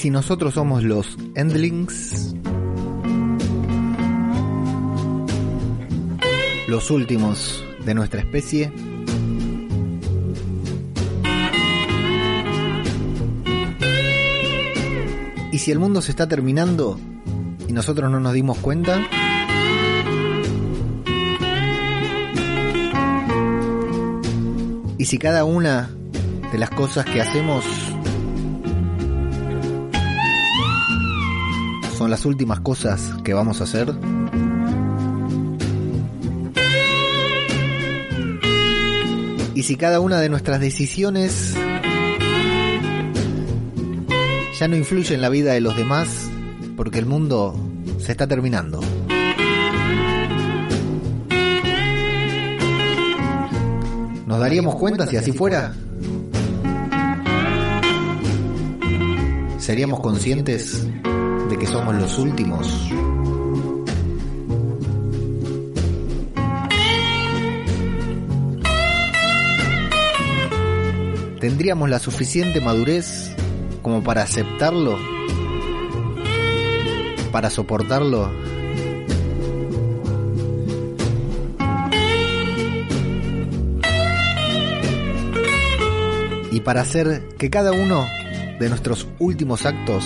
si nosotros somos los Endlings? Los últimos de nuestra especie. ¿Y si el mundo se está terminando y nosotros no nos dimos cuenta? ¿Y si cada una de las cosas que hacemos son las últimas cosas que vamos a hacer? ¿Y si cada una de nuestras decisiones ya no influye en la vida de los demás porque el mundo se está terminando? ¿Nos daríamos cuenta si así fuera? ¿Seríamos conscientes que somos los últimos? ¿Tendríamos la suficiente madurez como para aceptarlo? ¿Para soportarlo? Y para hacer que cada uno de nuestros últimos actos,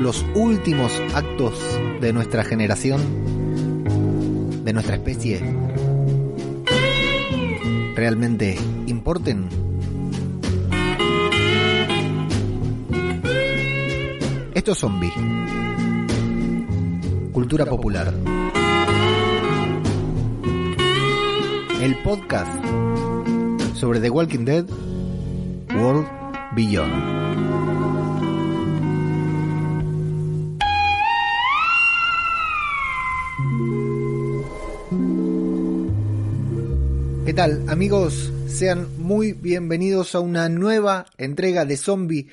los últimos actos de nuestra generación, de nuestra especie, realmente importen. Esto es zombie. Cultura popular. El podcast sobre The Walking Dead World Beyond. ¿Qué tal amigos? Sean muy bienvenidos a una nueva entrega de Zombie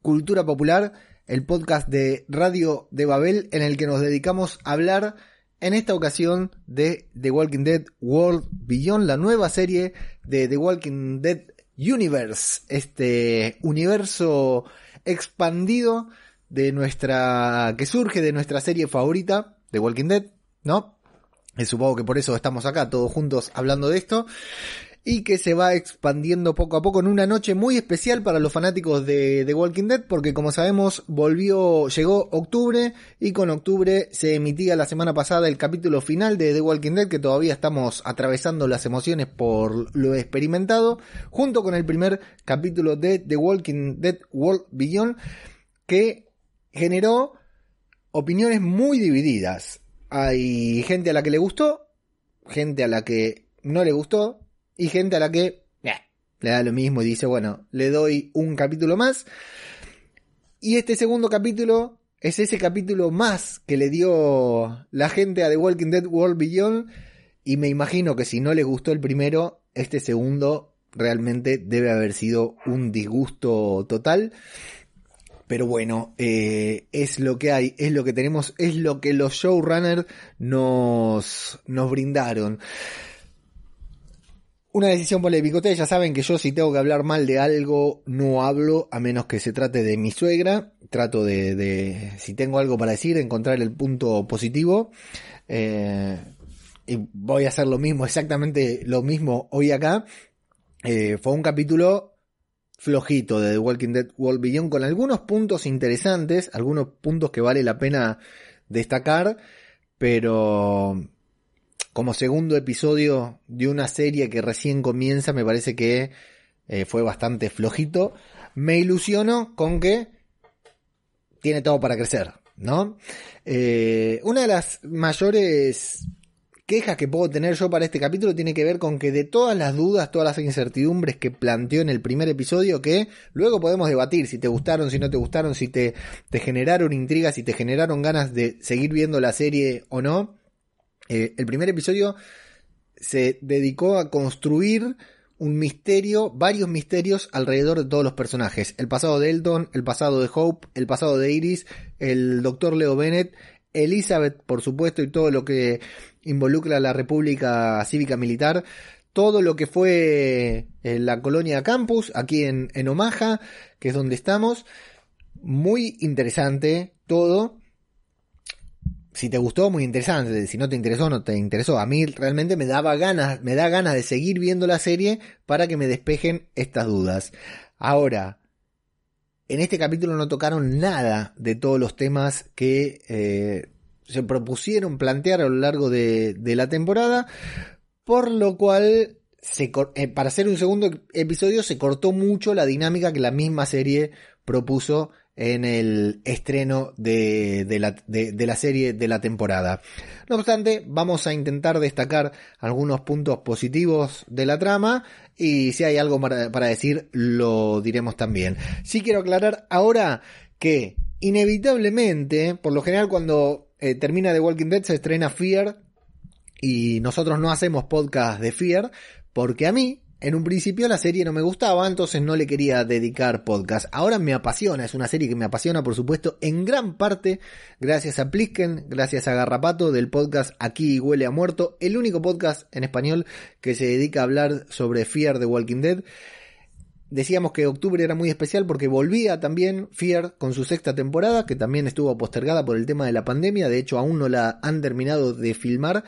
Cultura Popular, el podcast de Radio de Babel en el que nos dedicamos a hablar en esta ocasión de The Walking Dead World Beyond, la nueva serie de The Walking Dead Universe, este universo expandido de nuestra que surge de nuestra serie favorita, The Walking Dead, ¿no? Y supongo que por eso estamos acá todos juntos hablando de esto y que se va expandiendo poco a poco en una noche muy especial para los fanáticos de The Walking Dead porque como sabemos volvió, llegó octubre y con octubre se emitía la semana pasada el capítulo final de The Walking Dead que todavía estamos atravesando las emociones por lo experimentado junto con el primer capítulo de The Walking Dead World Beyond que generó opiniones muy divididas. Hay gente a la que le gustó, gente a la que no le gustó, y gente a la que le da lo mismo y dice, bueno, le doy un capítulo más. Y este segundo capítulo es ese capítulo más que le dio la gente a The Walking Dead World Beyond. Y me imagino que si no les gustó el primero, este segundo realmente debe haber sido un disgusto total. Pero bueno, eh, es lo que hay, es lo que tenemos, es lo que los showrunners nos, nos brindaron. Una decisión polémica. Ustedes ya saben que yo si tengo que hablar mal de algo, no hablo, a menos que se trate de mi suegra. Trato de, si tengo algo para decir, encontrar el punto positivo. Eh, y voy a hacer lo mismo, exactamente lo mismo hoy acá. Eh, fue un capítulo flojito de The Walking Dead World Beyond con algunos puntos interesantes, algunos puntos que vale la pena destacar, pero como segundo episodio de una serie que recién comienza, me parece que eh, fue bastante flojito. Me ilusiono con que tiene todo para crecer, ¿no? Eh, una de las mayores quejas que puedo tener yo para este capítulo tiene que ver con que de todas las dudas, todas las incertidumbres que planteó en el primer episodio, que luego podemos debatir si te gustaron, si no te gustaron, si te, generaron intrigas, si te generaron ganas de seguir viendo la serie o no. Eh, el primer episodio se dedicó a construir un misterio, varios misterios alrededor de todos los personajes. El pasado de Elton, el pasado de Hope, el pasado de Iris, el doctor Leo Bennett, Elizabeth, por supuesto, y todo lo que involucra a la República Cívica Militar, todo lo que fue eh, la colonia campus, aquí en, en Omaha, que es donde estamos. muy interesante todo. Si te gustó, muy interesante. Si no te interesó, no te interesó. A mí realmente me daba ganas, me da ganas de seguir viendo la serie para que me despejen estas dudas. Ahora, en este capítulo no tocaron nada de todos los temas que eh, se propusieron plantear a lo largo de, la temporada, por lo cual eh, para hacer un segundo episodio se cortó mucho la dinámica que la misma serie propuso en el estreno de, la, serie de la temporada. No obstante, vamos a intentar destacar algunos puntos positivos de la trama y si hay algo para decir lo diremos también. Sí quiero aclarar ahora que inevitablemente, por lo general cuando eh, termina The Walking Dead se estrena Fear y nosotros no hacemos podcast de Fear porque a mí en un principio la serie no me gustaba, entonces no le quería dedicar podcast. Ahora me apasiona, es una serie que me apasiona, por supuesto, en gran parte gracias a Plisken, gracias a Garrapato del podcast Aquí huele a muerto, el único podcast en español que se dedica a hablar sobre Fear de Walking Dead. Decíamos que octubre era muy especial porque volvía también Fear con su sexta temporada, que también estuvo postergada por el tema de la pandemia, de hecho aún no la han terminado de filmar.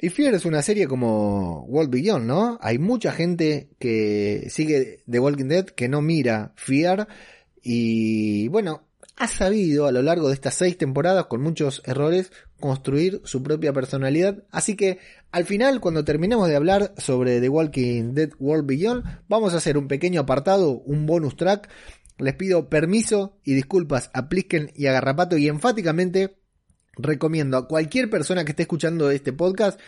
Y Fear es una serie como World Beyond, ¿no? Hay mucha gente que sigue The Walking Dead que no mira Fear y bueno, ha sabido a lo largo de estas seis temporadas con muchos errores construir su propia personalidad. Así que al final, cuando terminemos de hablar sobre The Walking Dead World Beyond, vamos a hacer un pequeño apartado, un bonus track. Les pido permiso y disculpas a Plisken y a Garrapato y enfáticamente recomiendo a cualquier persona que esté escuchando este podcast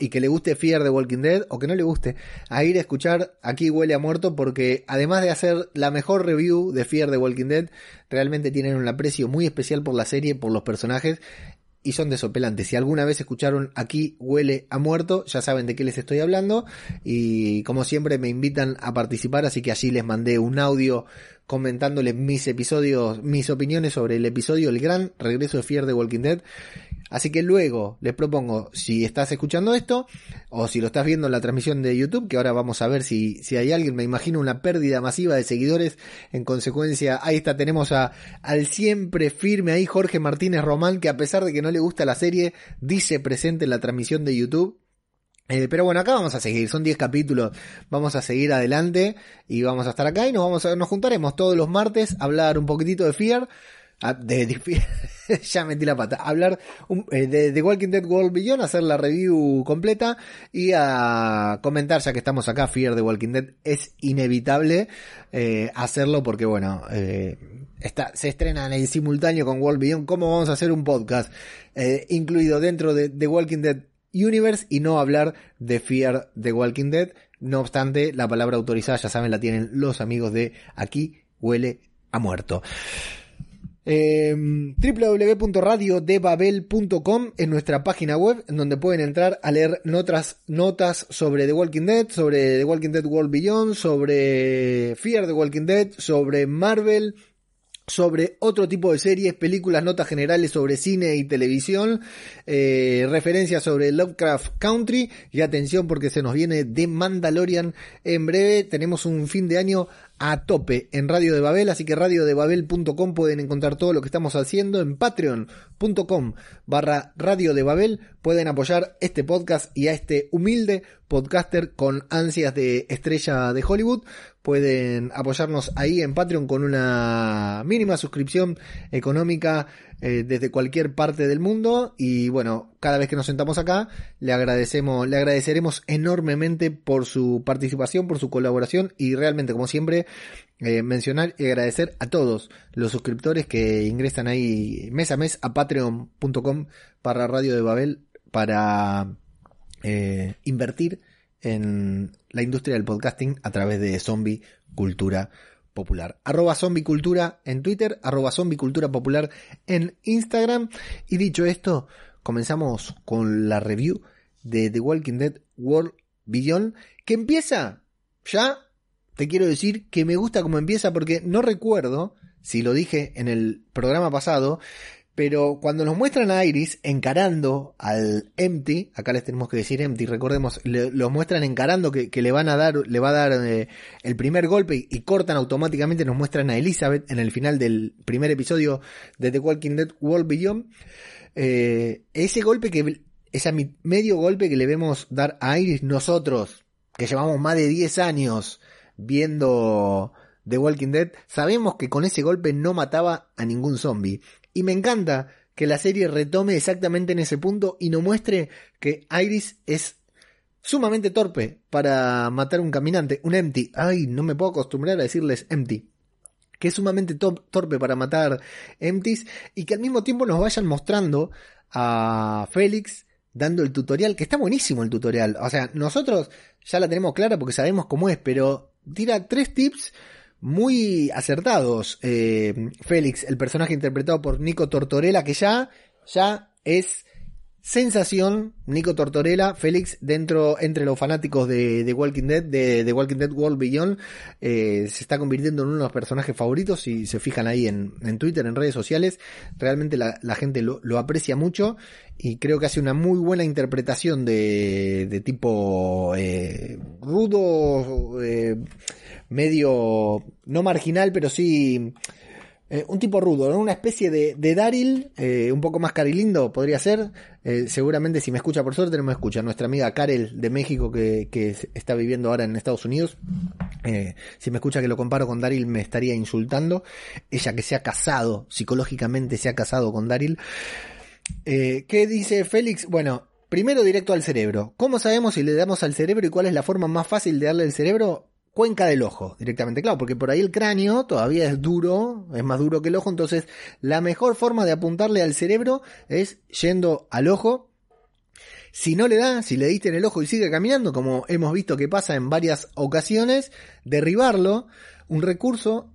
y que le guste Fear de Walking Dead o que no le guste a ir a escuchar Aquí huele a muerto porque además de hacer la mejor review de Fear de Walking Dead realmente tienen un aprecio muy especial por la serie, por los personajes y son desopelantes. Si alguna vez escucharon aquí huele a muerto, ya saben de qué les estoy hablando y como siempre me invitan a participar, así que allí les mandé un audio comentándoles mis episodios, mis opiniones sobre el episodio El Gran Regreso de Fear de Walking Dead. Así que luego les propongo, si estás escuchando esto, o si lo estás viendo en la transmisión de YouTube, que ahora vamos a ver si, si hay alguien, me imagino una pérdida masiva de seguidores, en consecuencia, ahí está, tenemos a, al siempre firme ahí Jorge Martínez Román, que a pesar de que no le gusta la serie, dice presente en la transmisión de YouTube. Eh, pero bueno, acá vamos a seguir, son 10 capítulos, vamos a seguir adelante y vamos a estar acá y nos vamos a, nos juntaremos todos los martes a hablar un poquitito de Fear, ah, de, ya metí la pata, hablar eh, de, de, Walking Dead World Beyond, hacer la review completa y a comentar, ya que estamos acá, Fear de Walking Dead, es inevitable eh, hacerlo porque bueno, está, se estrenan en simultáneo con World Beyond, ¿cómo vamos a hacer un podcast incluido dentro de Walking Dead Universe y no hablar de Fear the Walking Dead. No obstante, la palabra autorizada, ya saben, la tienen los amigos de Aquí huele a muerto. Eh, www.radiodebabel.com es nuestra página web en donde pueden entrar a leer notas, notas sobre The Walking Dead, sobre The Walking Dead World Beyond, sobre Fear the Walking Dead, sobre Marvel, sobre otro tipo de series, películas, notas generales sobre cine y televisión, eh, referencias sobre Lovecraft Country y atención porque se nos viene de Mandalorian en breve, tenemos un fin de año a tope en Radio de Babel, así que radiodebabel.com pueden encontrar todo lo que estamos haciendo en patreon.com barra Radio de Babel, pueden apoyar este podcast y a este humilde podcaster con ansias de estrella de Hollywood, pueden apoyarnos ahí en Patreon con una mínima suscripción económica eh, desde cualquier parte del mundo. Y bueno, cada vez que nos sentamos acá le agradecemos, le agradeceremos enormemente por su participación, por su colaboración y realmente como siempre eh, mencionar y agradecer a todos los suscriptores que ingresan ahí mes a mes a patreon.com para Radio de Babel para eh, invertir en la industria del podcasting a través de Zombie Cultura popular. Arroba zombicultura en Twitter, arroba zombicultura popular en Instagram. Y dicho esto, comenzamos con la review de The Walking Dead World Beyond, que empieza ya, te quiero decir que me gusta como empieza porque no recuerdo si lo dije en el programa pasado, Pero cuando nos muestran a Iris encarando al Empty, acá les tenemos que decir Empty, recordemos, los muestran encarando que, le van a dar, le va a dar eh, el primer golpe y, cortan automáticamente, nos muestran a Elizabeth en el final del primer episodio de The Walking Dead World Beyond. Eh, ese golpe que, ese medio golpe que le vemos dar a Iris nosotros, que llevamos más de 10 años viendo The Walking Dead, sabemos que con ese golpe no mataba a ningún zombie. Y me encanta que la serie retome exactamente en ese punto y nos muestre que Iris es sumamente torpe para matar un caminante, un empty. Ay, no me puedo acostumbrar a decirles empty. Que es sumamente torpe para matar empties y que al mismo tiempo nos vayan mostrando a Félix dando el tutorial, que está buenísimo el tutorial. O sea, nosotros ya la tenemos clara porque sabemos cómo es, pero tira tres tips muy acertados. Eh, Félix, el personaje interpretado por Nico Tortorella, que ya, ya es sensación, Nico Tortorella, Félix, dentro, entre los fanáticos de, de Walking Dead, de, Walking Dead World Beyond, eh, se está convirtiendo en uno de los personajes favoritos, si se fijan ahí en, en Twitter, en redes sociales, realmente la, la gente lo, lo, aprecia mucho y creo que hace una muy buena interpretación de, de tipo eh, rudo, eh, medio, no marginal, pero sí eh, un tipo rudo, una especie de, de Daryl, eh, un poco más carilindo podría ser. Eh, seguramente si me escucha por suerte no me escucha. Nuestra amiga Karel de México que, que está viviendo ahora en Estados Unidos. si me escucha que lo comparo con Daryl me estaría insultando. Ella que se ha casado, psicológicamente se ha casado con Daryl. ¿Qué dice Félix? Bueno, primero directo al cerebro. ¿Cómo sabemos si le damos al cerebro y cuál es la forma más fácil de darle al cerebro? Cuenca del ojo directamente, claro, porque por ahí el cráneo todavía es duro, es más duro que el ojo, entonces la mejor forma de apuntarle al cerebro es yendo al ojo. Si no le da, si le diste en el ojo y sigue caminando, como hemos visto que pasa en varias ocasiones, derribarlo, un recurso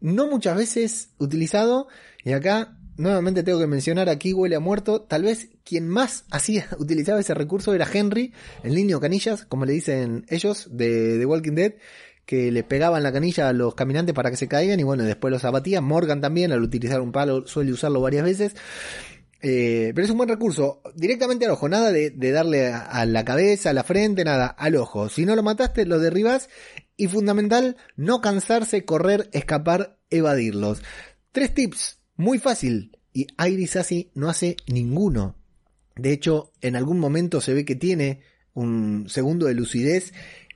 no muchas veces utilizado, y acá nuevamente tengo que mencionar aquí huele a muerto. Tal vez quien más hacía, utilizaba ese recurso era Henry, el niño canillas, como le dicen ellos, de, Walking Dead, que le pegaban la canilla a los caminantes para que se caigan y bueno, después los abatía. Morgan también, al utilizar un palo, suele usarlo varias veces. Eh, pero es un buen recurso. Directamente al ojo, nada de, darle a, a, la cabeza, a la frente, nada, al ojo. Si no lo mataste, lo derribas. Y fundamental, no cansarse, correr, escapar, evadirlos. Tres tips muy fácil. Y Iris así no hace ninguno. De hecho, en algún momento se ve que tiene un segundo de lucidez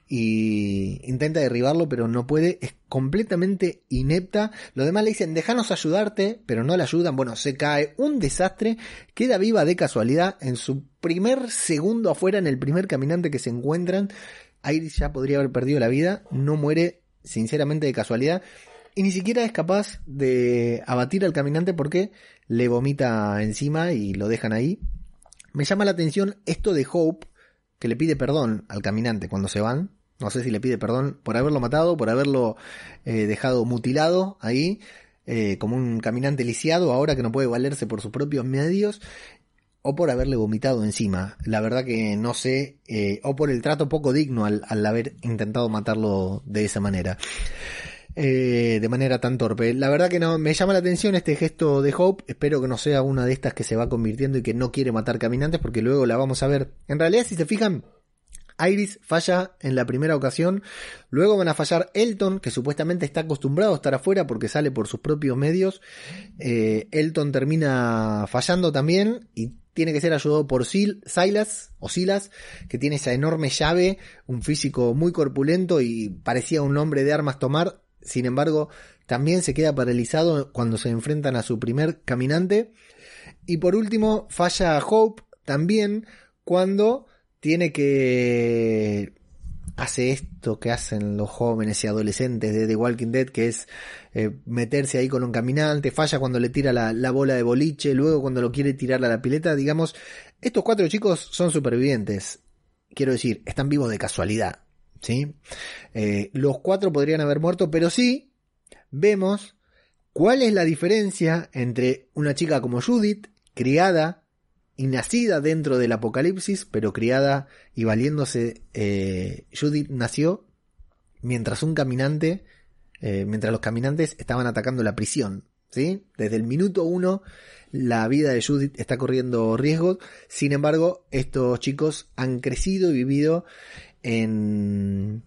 y intenta derribarlo, pero no puede, es completamente inepta. Los demás le dicen, déjanos ayudarte, pero no le ayudan. Bueno, se cae un desastre, queda viva de casualidad en su primer segundo afuera, en el primer caminante que se encuentran. Iris ya podría haber perdido la vida, no muere sinceramente de casualidad y ni siquiera es capaz de abatir al caminante porque le vomita encima y lo dejan ahí. Me llama la atención esto de Hope, que le pide perdón al caminante cuando se van. No sé si le pide perdón por haberlo matado, por haberlo eh, dejado mutilado ahí, eh, como un caminante lisiado, ahora que no puede valerse por sus propios medios, o por haberle vomitado encima. La verdad que no sé, eh, o por el trato poco digno al, al haber intentado matarlo de esa manera. Eh, de manera tan torpe. La verdad que no, me llama la atención este gesto de Hope. Espero que no sea una de estas que se va convirtiendo y que no quiere matar caminantes porque luego la vamos a ver. En realidad, si se fijan, Iris falla en la primera ocasión, luego van a fallar Elton, que supuestamente está acostumbrado a estar afuera porque sale por sus propios medios. Eh, Elton termina fallando también y tiene que ser ayudado por Silas o Silas, que tiene esa enorme llave, un físico muy corpulento y parecía un hombre de armas tomar. Sin embargo, también se queda paralizado cuando se enfrentan a su primer caminante. Y por último, falla Hope también cuando tiene que hace esto que hacen los jóvenes y adolescentes de The Walking Dead, que es eh, meterse ahí con un caminante, falla cuando le tira la, la, bola de boliche, luego cuando lo quiere tirar a la pileta, digamos, estos cuatro chicos son supervivientes. Quiero decir, están vivos de casualidad. ¿Sí? Eh, los cuatro podrían haber muerto, pero sí vemos cuál es la diferencia entre una chica como Judith, criada y nacida dentro del apocalipsis, pero criada y valiéndose, eh, Judith nació mientras un caminante, eh, mientras los caminantes estaban atacando la prisión, ¿sí? Desde el minuto uno la vida de Judith está corriendo riesgos. Sin embargo, estos chicos han crecido y vivido en,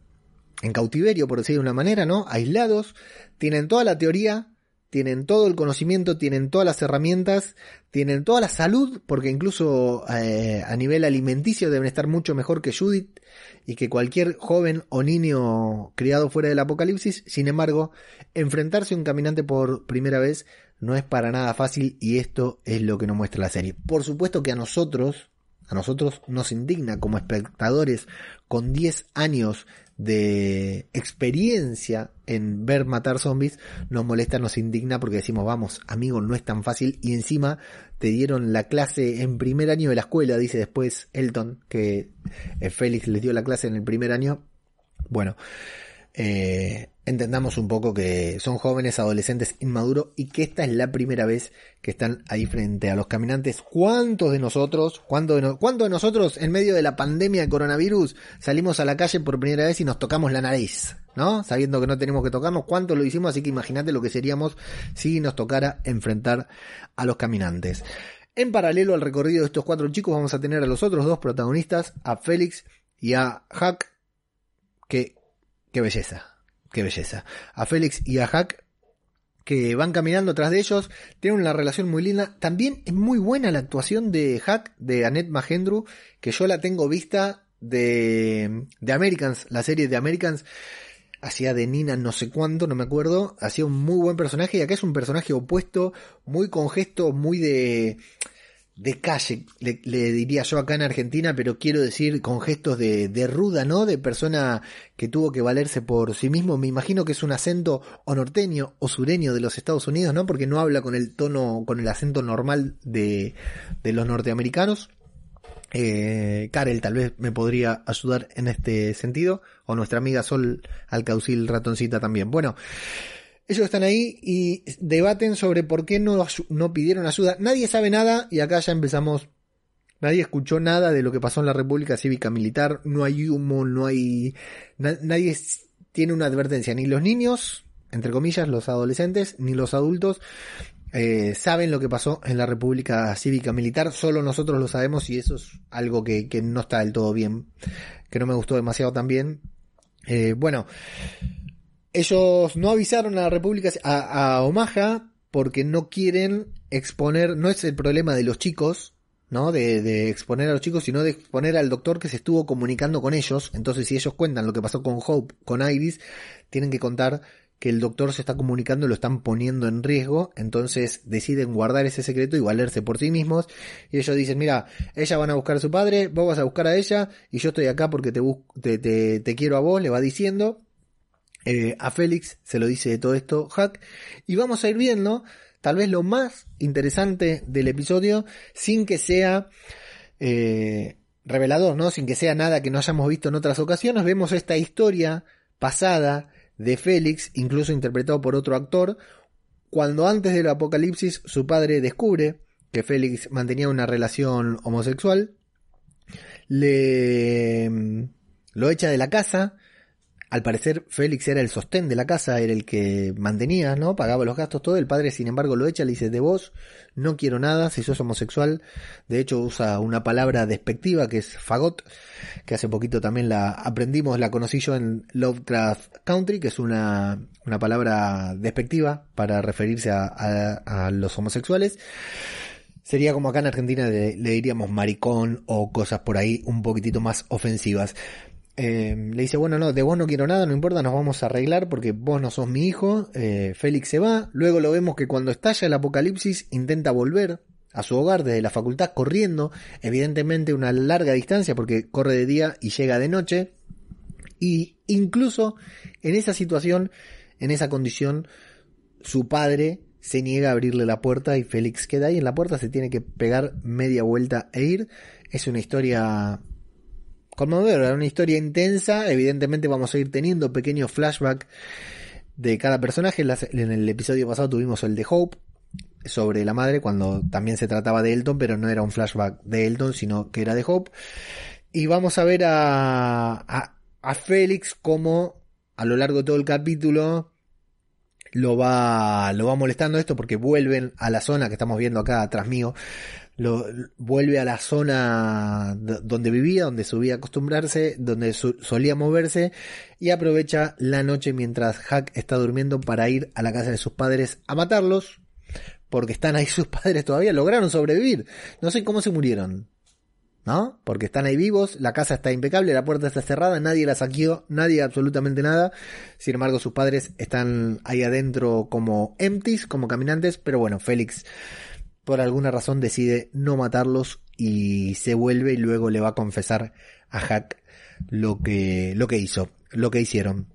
cautiverio, por decirlo de una manera, ¿no? Aislados, tienen toda la teoría, tienen todo el conocimiento, tienen todas las herramientas, tienen toda la salud, porque incluso eh, a nivel alimenticio deben estar mucho mejor que Judith y que cualquier joven o niño criado fuera del apocalipsis. Sin embargo, enfrentarse a un caminante por primera vez no es para nada fácil y esto es lo que nos muestra la serie. Por supuesto que a nosotros, a nosotros nos indigna como espectadores con 10 años de experiencia en ver matar zombies, nos molesta, nos indigna porque decimos, vamos, amigo, no es tan fácil y encima te dieron la clase en primer año de la escuela, dice después Elton, que eh, Félix les dio la clase en el primer año. Bueno, eh, entendamos un poco que son jóvenes, adolescentes, inmaduros y que esta es la primera vez que están ahí frente a los caminantes. ¿Cuántos de nosotros, cuántos de, nosotros en medio de la pandemia de coronavirus salimos a la calle por primera vez y nos tocamos la nariz? ¿No? Sabiendo que no tenemos que tocarnos, ¿cuántos lo hicimos? Así que imagínate lo que seríamos si nos tocara enfrentar a los caminantes. En paralelo al recorrido de estos cuatro chicos vamos a tener a los otros dos protagonistas, a Félix y a Hack, que, qué belleza, qué belleza. A Félix y a Hack que van caminando tras de ellos, tienen una relación muy linda. También es muy buena la actuación de Hack, de Annette Mahendru, que yo la tengo vista de, de Americans, la serie de Americans. Hacía de Nina no sé cuánto, no me acuerdo. Hacía un muy buen personaje y acá es un personaje opuesto, muy con gestos, muy de de calle, le, diría yo acá en Argentina, pero quiero decir con gestos de, de, ruda, ¿no? De persona que tuvo que valerse por sí mismo. Me imagino que es un acento o norteño o sureño de los Estados Unidos, ¿no? Porque no habla con el tono, con el acento normal de, de los norteamericanos. Eh, Karel tal vez me podría ayudar en este sentido, o nuestra amiga Sol Alcaucil Ratoncita también. Bueno, ellos están ahí y debaten sobre por qué no, no pidieron ayuda. Nadie sabe nada y acá ya empezamos. Nadie escuchó nada de lo que pasó en la República Cívica Militar. No hay humo, no hay. nadie tiene una advertencia. Ni los niños, entre comillas, los adolescentes, ni los adultos eh, saben lo que pasó en la República Cívica Militar. Solo nosotros lo sabemos y eso es algo que, que no está del todo bien. Que no me gustó demasiado también. Eh, bueno ellos no avisaron a la República, a, Omaha, porque no quieren exponer, no es el problema de los chicos, ¿no? De, exponer a los chicos, sino de exponer al doctor que se estuvo comunicando con ellos. Entonces, si ellos cuentan lo que pasó con Hope, con Iris, tienen que contar que el doctor se está comunicando lo están poniendo en riesgo, entonces deciden guardar ese secreto y valerse por sí mismos. Y ellos dicen, mira, ella van a buscar a su padre, vos vas a buscar a ella, y yo estoy acá porque te, te, te, te quiero a vos, le va diciendo. Eh, a Félix se lo dice de todo esto Hack. Y vamos a ir viendo tal vez lo más interesante del episodio sin que sea eh, revelador, ¿no? Sin que sea nada que no hayamos visto en otras ocasiones. Vemos esta historia pasada de Félix, incluso interpretado por otro actor, cuando antes del apocalipsis su padre descubre que Félix mantenía una relación homosexual, le mm, lo echa de la casa, al parecer Félix era el sostén de la casa, era el que mantenía, ¿no? Pagaba los gastos, todo. El padre, sin embargo, lo echa, le dice, de vos no quiero nada, si sos homosexual. De hecho, usa una palabra despectiva que es fagot, que hace poquito también la aprendimos, la conocí yo en Lovecraft Country, que es una, una palabra despectiva para referirse a, los homosexuales. Sería como acá en Argentina le, le diríamos maricón o cosas por ahí un poquitito más ofensivas. Eh, le dice, bueno, no, de vos no quiero nada, no importa, nos vamos a arreglar porque vos no sos mi hijo. Eh, Félix se va. Luego lo vemos que cuando estalla el apocalipsis intenta volver a su hogar desde la facultad corriendo, evidentemente una larga distancia porque corre de día y llega de noche. Y incluso en esa situación, en esa condición, su padre se niega a abrirle la puerta y Félix queda ahí en la puerta, se tiene que pegar media vuelta e ir. Es una historia conmovedora, una historia intensa. Evidentemente vamos a ir teniendo pequeños flashbacks de cada personaje. En el episodio pasado tuvimos el de Hope sobre la madre, cuando también se trataba de Elton, pero no era un flashback de Elton, sino que era de Hope. Y vamos a ver a, a, Félix como a lo largo de todo el capítulo lo va, lo va molestando esto porque vuelven a la zona que estamos viendo acá atrás mío, lo, vuelve a la zona donde vivía, donde subía a acostumbrarse, donde solía moverse y aprovecha la noche mientras Hack está durmiendo para ir a la casa de sus padres a matarlos, porque están ahí sus padres todavía, lograron sobrevivir. No sé cómo se murieron. ¿No? Porque están ahí vivos, la casa está impecable, la puerta está cerrada, nadie la saqueó, nadie absolutamente nada. Sin embargo, sus padres están ahí adentro como empties, como caminantes, pero bueno, Félix por alguna razón decide no matarlos y se vuelve y luego le va a confesar a Hack lo que, lo que hizo, lo que hicieron.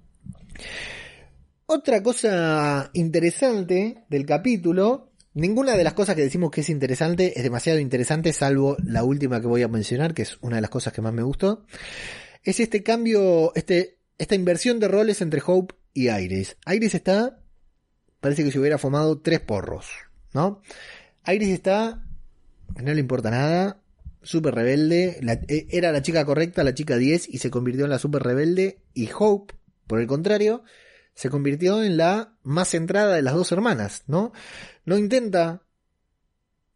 Otra cosa interesante del capítulo, ninguna de las cosas que decimos que es interesante es demasiado interesante, salvo la última que voy a mencionar, que es una de las cosas que más me gustó, es este cambio, este, esta inversión de roles entre Hope y Iris. Iris está, parece que se hubiera fumado tres porros, ¿no? Iris está, no le importa nada, súper rebelde, e, era la chica correcta, la chica 10, y se convirtió en la súper rebelde, y Hope, por el contrario, se convirtió en la más centrada de las dos hermanas, ¿no? No intenta,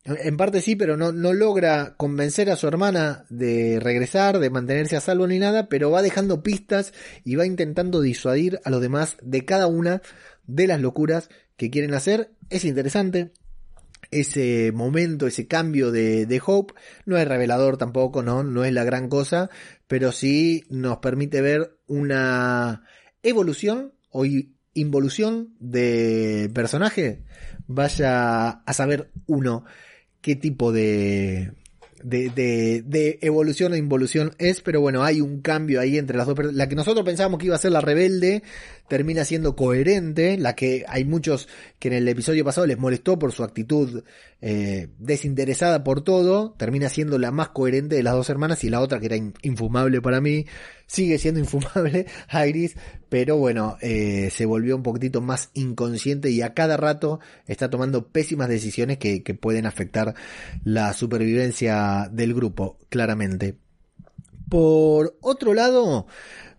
en parte sí, pero no, no logra convencer a su hermana de regresar, de mantenerse a salvo ni nada, pero va dejando pistas y va intentando disuadir a los demás de cada una de las locuras que quieren hacer. Es interesante, ese momento, ese cambio de, de, Hope, no es revelador tampoco, ¿no? No es la gran cosa, pero sí nos permite ver una evolución o involución de personaje. Vaya a saber uno qué tipo de, de, de, de, evolución o involución es, pero bueno, hay un cambio ahí entre las dos. La que nosotros pensábamos que iba a ser la rebelde, termina siendo coherente, la que hay muchos que en el episodio pasado les molestó por su actitud eh, desinteresada por todo, termina siendo la más coherente de las dos hermanas y la otra que era infumable para mí, sigue siendo infumable, Iris, pero bueno, eh, se volvió un poquitito más inconsciente y a cada rato está tomando pésimas decisiones que, que pueden afectar la supervivencia del grupo, claramente. Por otro lado,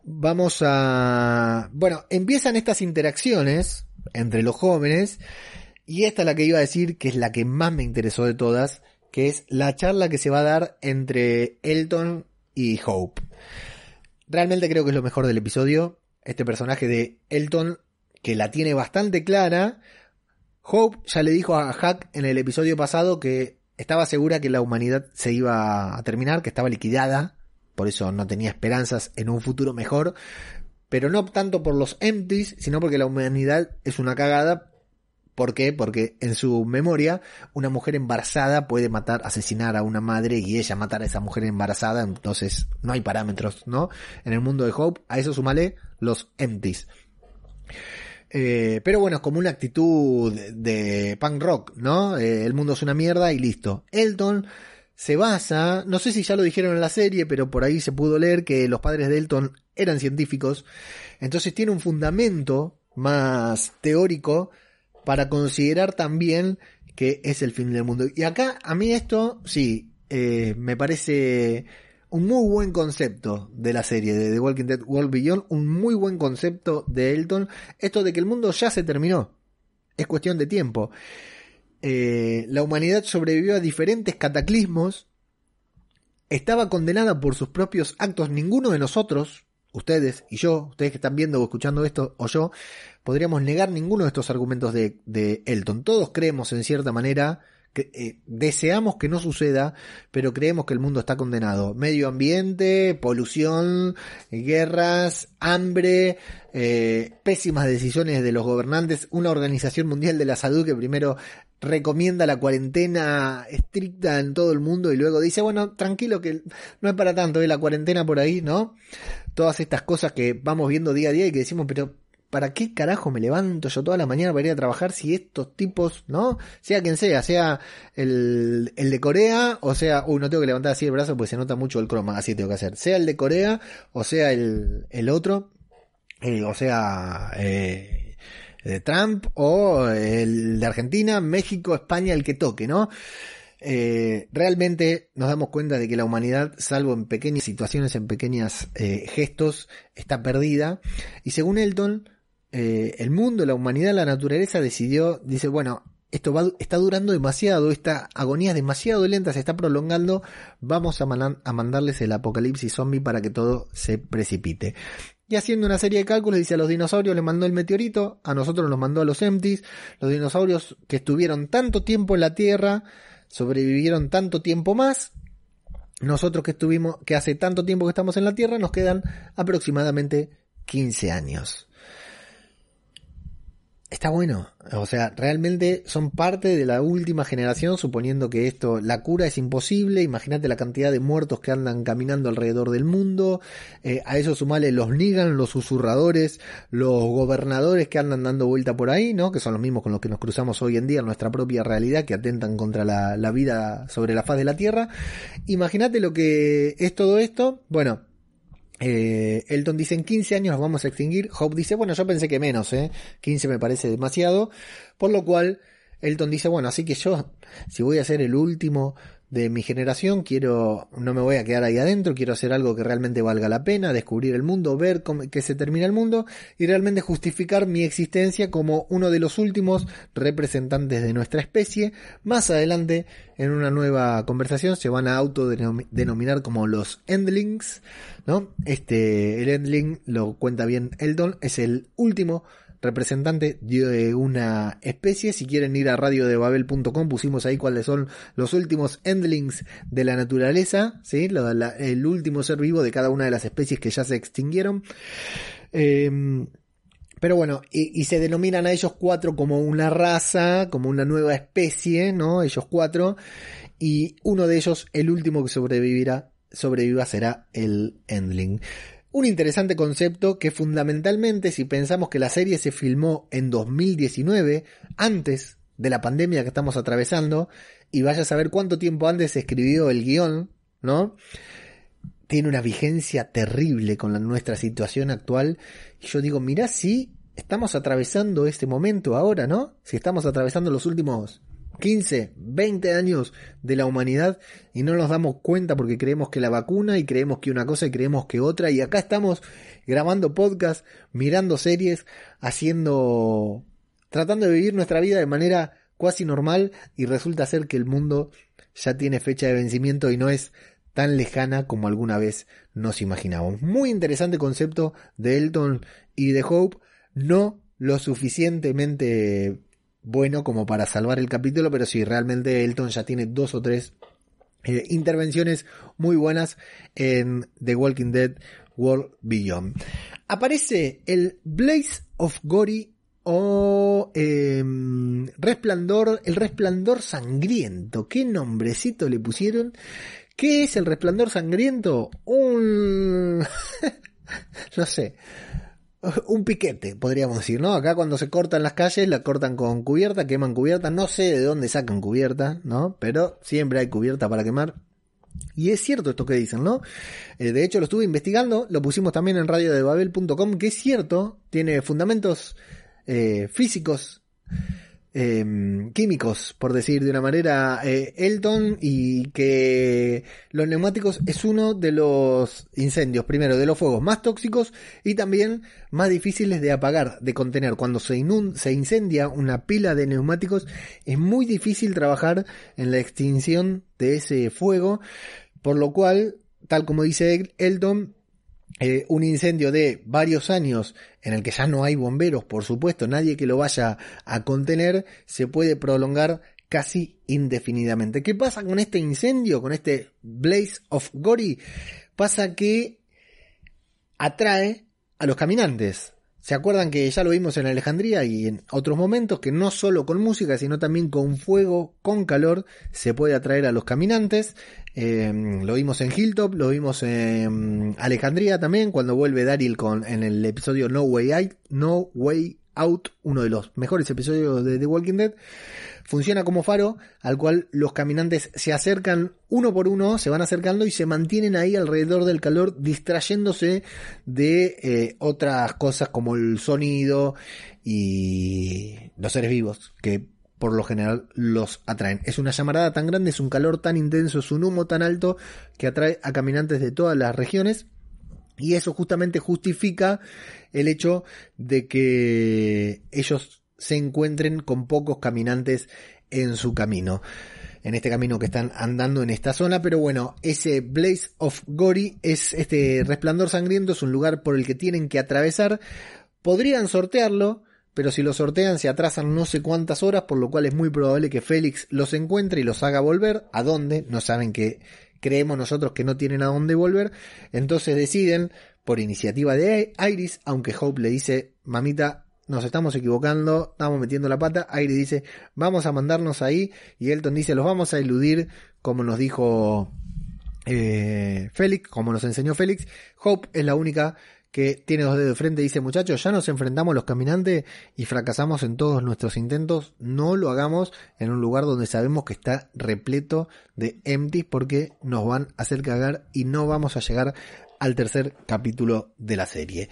vamos a... Bueno, empiezan estas interacciones entre los jóvenes y esta es la que iba a decir que es la que más me interesó de todas, que es la charla que se va a dar entre Elton y Hope. Realmente creo que es lo mejor del episodio. Este personaje de Elton, que la tiene bastante clara. Hope ya le dijo a Hack en el episodio pasado que estaba segura que la humanidad se iba a terminar, que estaba liquidada por eso no tenía esperanzas en un futuro mejor, pero no tanto por los empties, sino porque la humanidad es una cagada. ¿Por qué? Porque en su memoria una mujer embarazada puede matar, asesinar a una madre y ella matar a esa mujer embarazada, entonces no hay parámetros, ¿no? En el mundo de Hope, a eso sumale los empties. Eh, pero bueno, es como una actitud de, punk rock, ¿no? Eh, el mundo es una mierda y listo. Elton se basa, no sé si ya lo dijeron en la serie, pero por ahí se pudo leer que los padres de Elton eran científicos, entonces tiene un fundamento más teórico para considerar también que es el fin del mundo. Y acá a mí esto, sí, eh, me parece un muy buen concepto de la serie de The Walking Dead World Beyond, un muy buen concepto de Elton, esto de que el mundo ya se terminó, es cuestión de tiempo. Eh, la humanidad sobrevivió a diferentes cataclismos, estaba condenada por sus propios actos, ninguno de nosotros, ustedes y yo, ustedes que están viendo o escuchando esto, o yo, podríamos negar ninguno de estos argumentos de, Elton. Todos creemos en cierta manera eh, deseamos que no suceda, pero creemos que el mundo está condenado. Medio ambiente, polución, guerras, hambre, eh, pésimas decisiones de los gobernantes, una organización mundial de la salud que primero recomienda la cuarentena estricta en todo el mundo y luego dice, bueno, tranquilo que no es para tanto, ¿eh? la cuarentena por ahí, ¿no? Todas estas cosas que vamos viendo día a día y que decimos, pero ¿para qué carajo me levanto yo toda la mañana para ir a trabajar si estos tipos, ¿no? Sea quien sea, sea el, el de Corea, o sea, uy, no tengo que levantar así el brazo porque se nota mucho el croma, así tengo que hacer. Sea el de Corea, o sea el, el otro, eh, o sea, eh, de Trump, o el de Argentina, México, España, el que toque, ¿no? Eh, realmente nos damos cuenta de que la humanidad, salvo en pequeñas situaciones, en pequeños eh, gestos, está perdida. Y según Elton, eh, el mundo, la humanidad, la naturaleza decidió, dice, bueno, esto va, está durando demasiado, esta agonía es demasiado lenta, se está prolongando, vamos a, a mandarles el apocalipsis zombie para que todo se precipite. Y haciendo una serie de cálculos, dice a los dinosaurios le mandó el meteorito, a nosotros nos mandó a los empties, los dinosaurios que estuvieron tanto tiempo en la Tierra, sobrevivieron tanto tiempo más, nosotros que estuvimos, que hace tanto tiempo que estamos en la Tierra, nos quedan aproximadamente 15 años está bueno. O sea, realmente son parte de la última generación, suponiendo que esto, la cura es imposible. Imagínate la cantidad de muertos que andan caminando alrededor del mundo. Eh, a eso sumale los Nigan, los susurradores, los gobernadores que andan dando vuelta por ahí, ¿no? Que son los mismos con los que nos cruzamos hoy en día en nuestra propia realidad, que atentan contra la, la vida sobre la faz de la Tierra. Imagínate lo que es todo esto. Bueno, eh, Elton dice en 15 años nos vamos a extinguir. Hope dice, bueno, yo pensé que menos, ¿eh? 15 me parece demasiado. Por lo cual, Elton dice, bueno, así que yo, si voy a ser el último de mi generación, quiero, no me voy a quedar ahí adentro, quiero hacer algo que realmente valga la pena, descubrir el mundo, ver cómo, que se termina el mundo y realmente justificar mi existencia como uno de los últimos representantes de nuestra especie. Más adelante, en una nueva conversación, se van a autodenominar como los Endlings, ¿no? Este, el Endling lo cuenta bien Eldon, es el último representante de una especie. Si quieren ir a radiodebabel.com, pusimos ahí cuáles son los últimos endlings de la naturaleza, ¿sí? el último ser vivo de cada una de las especies que ya se extinguieron. Em, pero bueno, y, se denominan a ellos cuatro como una raza, como una nueva especie, ¿no? Ellos cuatro. Y uno de ellos, el último que sobrevivirá, sobreviva será el Endling. Un interesante concepto que fundamentalmente si pensamos que la serie se filmó en 2019, antes de la pandemia que estamos atravesando, y vaya a saber cuánto tiempo antes se escribió el guion, ¿no? Tiene una vigencia terrible con la, nuestra situación actual. Y yo digo, mirá si estamos atravesando este momento ahora, ¿no? Si estamos atravesando los últimos 15, 20 años de la humanidad y no nos damos cuenta porque creemos que la vacuna y creemos que una cosa y creemos que otra y acá estamos grabando podcast, mirando series, haciendo, tratando de vivir nuestra vida de manera cuasi normal y resulta ser que el mundo ya tiene fecha de vencimiento y no es tan lejana como alguna vez nos imaginábamos. Muy interesante concepto de Elton y de Hope, no lo suficientemente bueno como para salvar el capítulo, pero sí, realmente Elton ya tiene dos o tres eh, intervenciones muy buenas en The Walking Dead World Beyond. Aparece el Blaze of Gory o em, Resplandor, el Resplandor Sangriento. ¿Qué nombrecito le pusieron? ¿Qué es el Resplandor Sangriento? Un... no sé un piquete, podríamos decir, ¿no? Acá cuando se cortan las calles, la cortan con cubierta, queman cubierta, no sé de dónde sacan cubierta, ¿no? Pero siempre hay cubierta para quemar. Y es cierto esto que dicen, ¿no? Eh, de hecho lo estuve investigando, lo pusimos también en radiodebabel.com, que es cierto, tiene fundamentos eh, físicos Em, químicos, por decir de una manera, eh, Elton, y que los neumáticos es uno de los incendios, primero, de los fuegos más tóxicos y también más difíciles de apagar, de contener. Cuando se, se incendia una pila de neumáticos, es muy difícil trabajar en la extinción de ese fuego, por lo cual, tal como dice Elton, eh, un incendio de varios años en el que ya no hay bomberos, por supuesto, nadie que lo vaya a contener, se puede prolongar casi indefinidamente. ¿Qué pasa con este incendio, con este Blaze of Gory? Pasa que atrae a los caminantes. ¿Se acuerdan que ya lo vimos en Alejandría y en otros momentos que no solo con música, sino también con fuego, con calor, se puede atraer a los caminantes? Eh, lo vimos en Hilltop, lo vimos en Alejandría también, cuando vuelve Daryl con, en el episodio No Way Out, No Way Out, uno de los mejores episodios de The Walking Dead. Funciona como faro al cual los caminantes se acercan uno por uno, se van acercando y se mantienen ahí alrededor del calor distrayéndose de eh, otras cosas como el sonido y los seres vivos que por lo general los atraen. Es una llamarada tan grande, es un calor tan intenso, es un humo tan alto que atrae a caminantes de todas las regiones Y eso justamente justifica el hecho de que ellos se encuentren con pocos caminantes en su camino. En este camino que están andando en esta zona. Pero bueno, ese Blaze of Gory es este resplandor sangriento. Es un lugar por el que tienen que atravesar. Podrían sortearlo. Pero si lo sortean se atrasan no sé cuántas horas. Por lo cual es muy probable que Félix los encuentre y los haga volver. ¿A dónde? No saben que creemos nosotros que no tienen a dónde volver. Entonces deciden, por iniciativa de Iris, aunque Hope le dice, mamita, nos estamos equivocando, estamos metiendo la pata. Iris dice, vamos a mandarnos ahí. Y Elton dice, los vamos a eludir, como nos dijo eh, Félix, como nos enseñó Félix. Hope es la única que tiene dos dedos de frente dice, muchachos, ya nos enfrentamos los caminantes y fracasamos en todos nuestros intentos. No lo hagamos en un lugar donde sabemos que está repleto de empties porque nos van a hacer cagar y no vamos a llegar al tercer capítulo de la serie.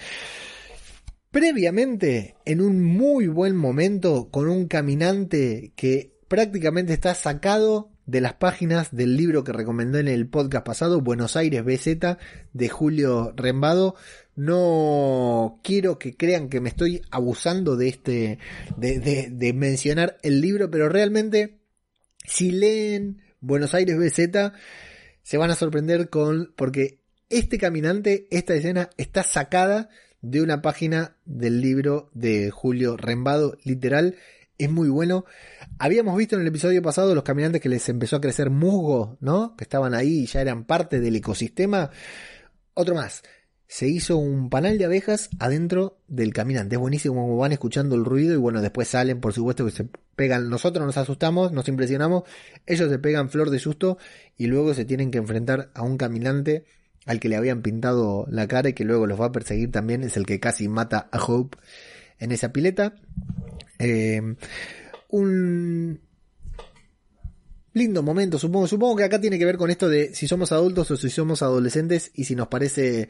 Previamente, en un muy buen momento, con un caminante que prácticamente está sacado de las páginas del libro que recomendé en el podcast pasado, Buenos Aires BZ, de Julio Rembado. No quiero que crean que me estoy abusando de este, de, mencionar el libro, pero realmente, si leen Buenos Aires BZ, se van a sorprender con, porque este caminante, esta escena está sacada de una página del libro de Julio Rembado, literal, es muy bueno. Habíamos visto en el episodio pasado los caminantes que les empezó a crecer musgo, ¿no? Que estaban ahí y ya eran parte del ecosistema. Otro más. Se hizo un panal de abejas adentro del caminante. Es buenísimo como van escuchando el ruido y bueno, después salen, por supuesto que se pegan. Nosotros nos asustamos, nos impresionamos. Ellos se pegan flor de susto y luego se tienen que enfrentar a un caminante al que le habían pintado la cara y que luego los va a perseguir también. Es el que casi mata a Hope en esa pileta. Eh, un lindo momento, supongo. Supongo que acá tiene que ver con esto de si somos adultos o si somos adolescentes y si nos parece,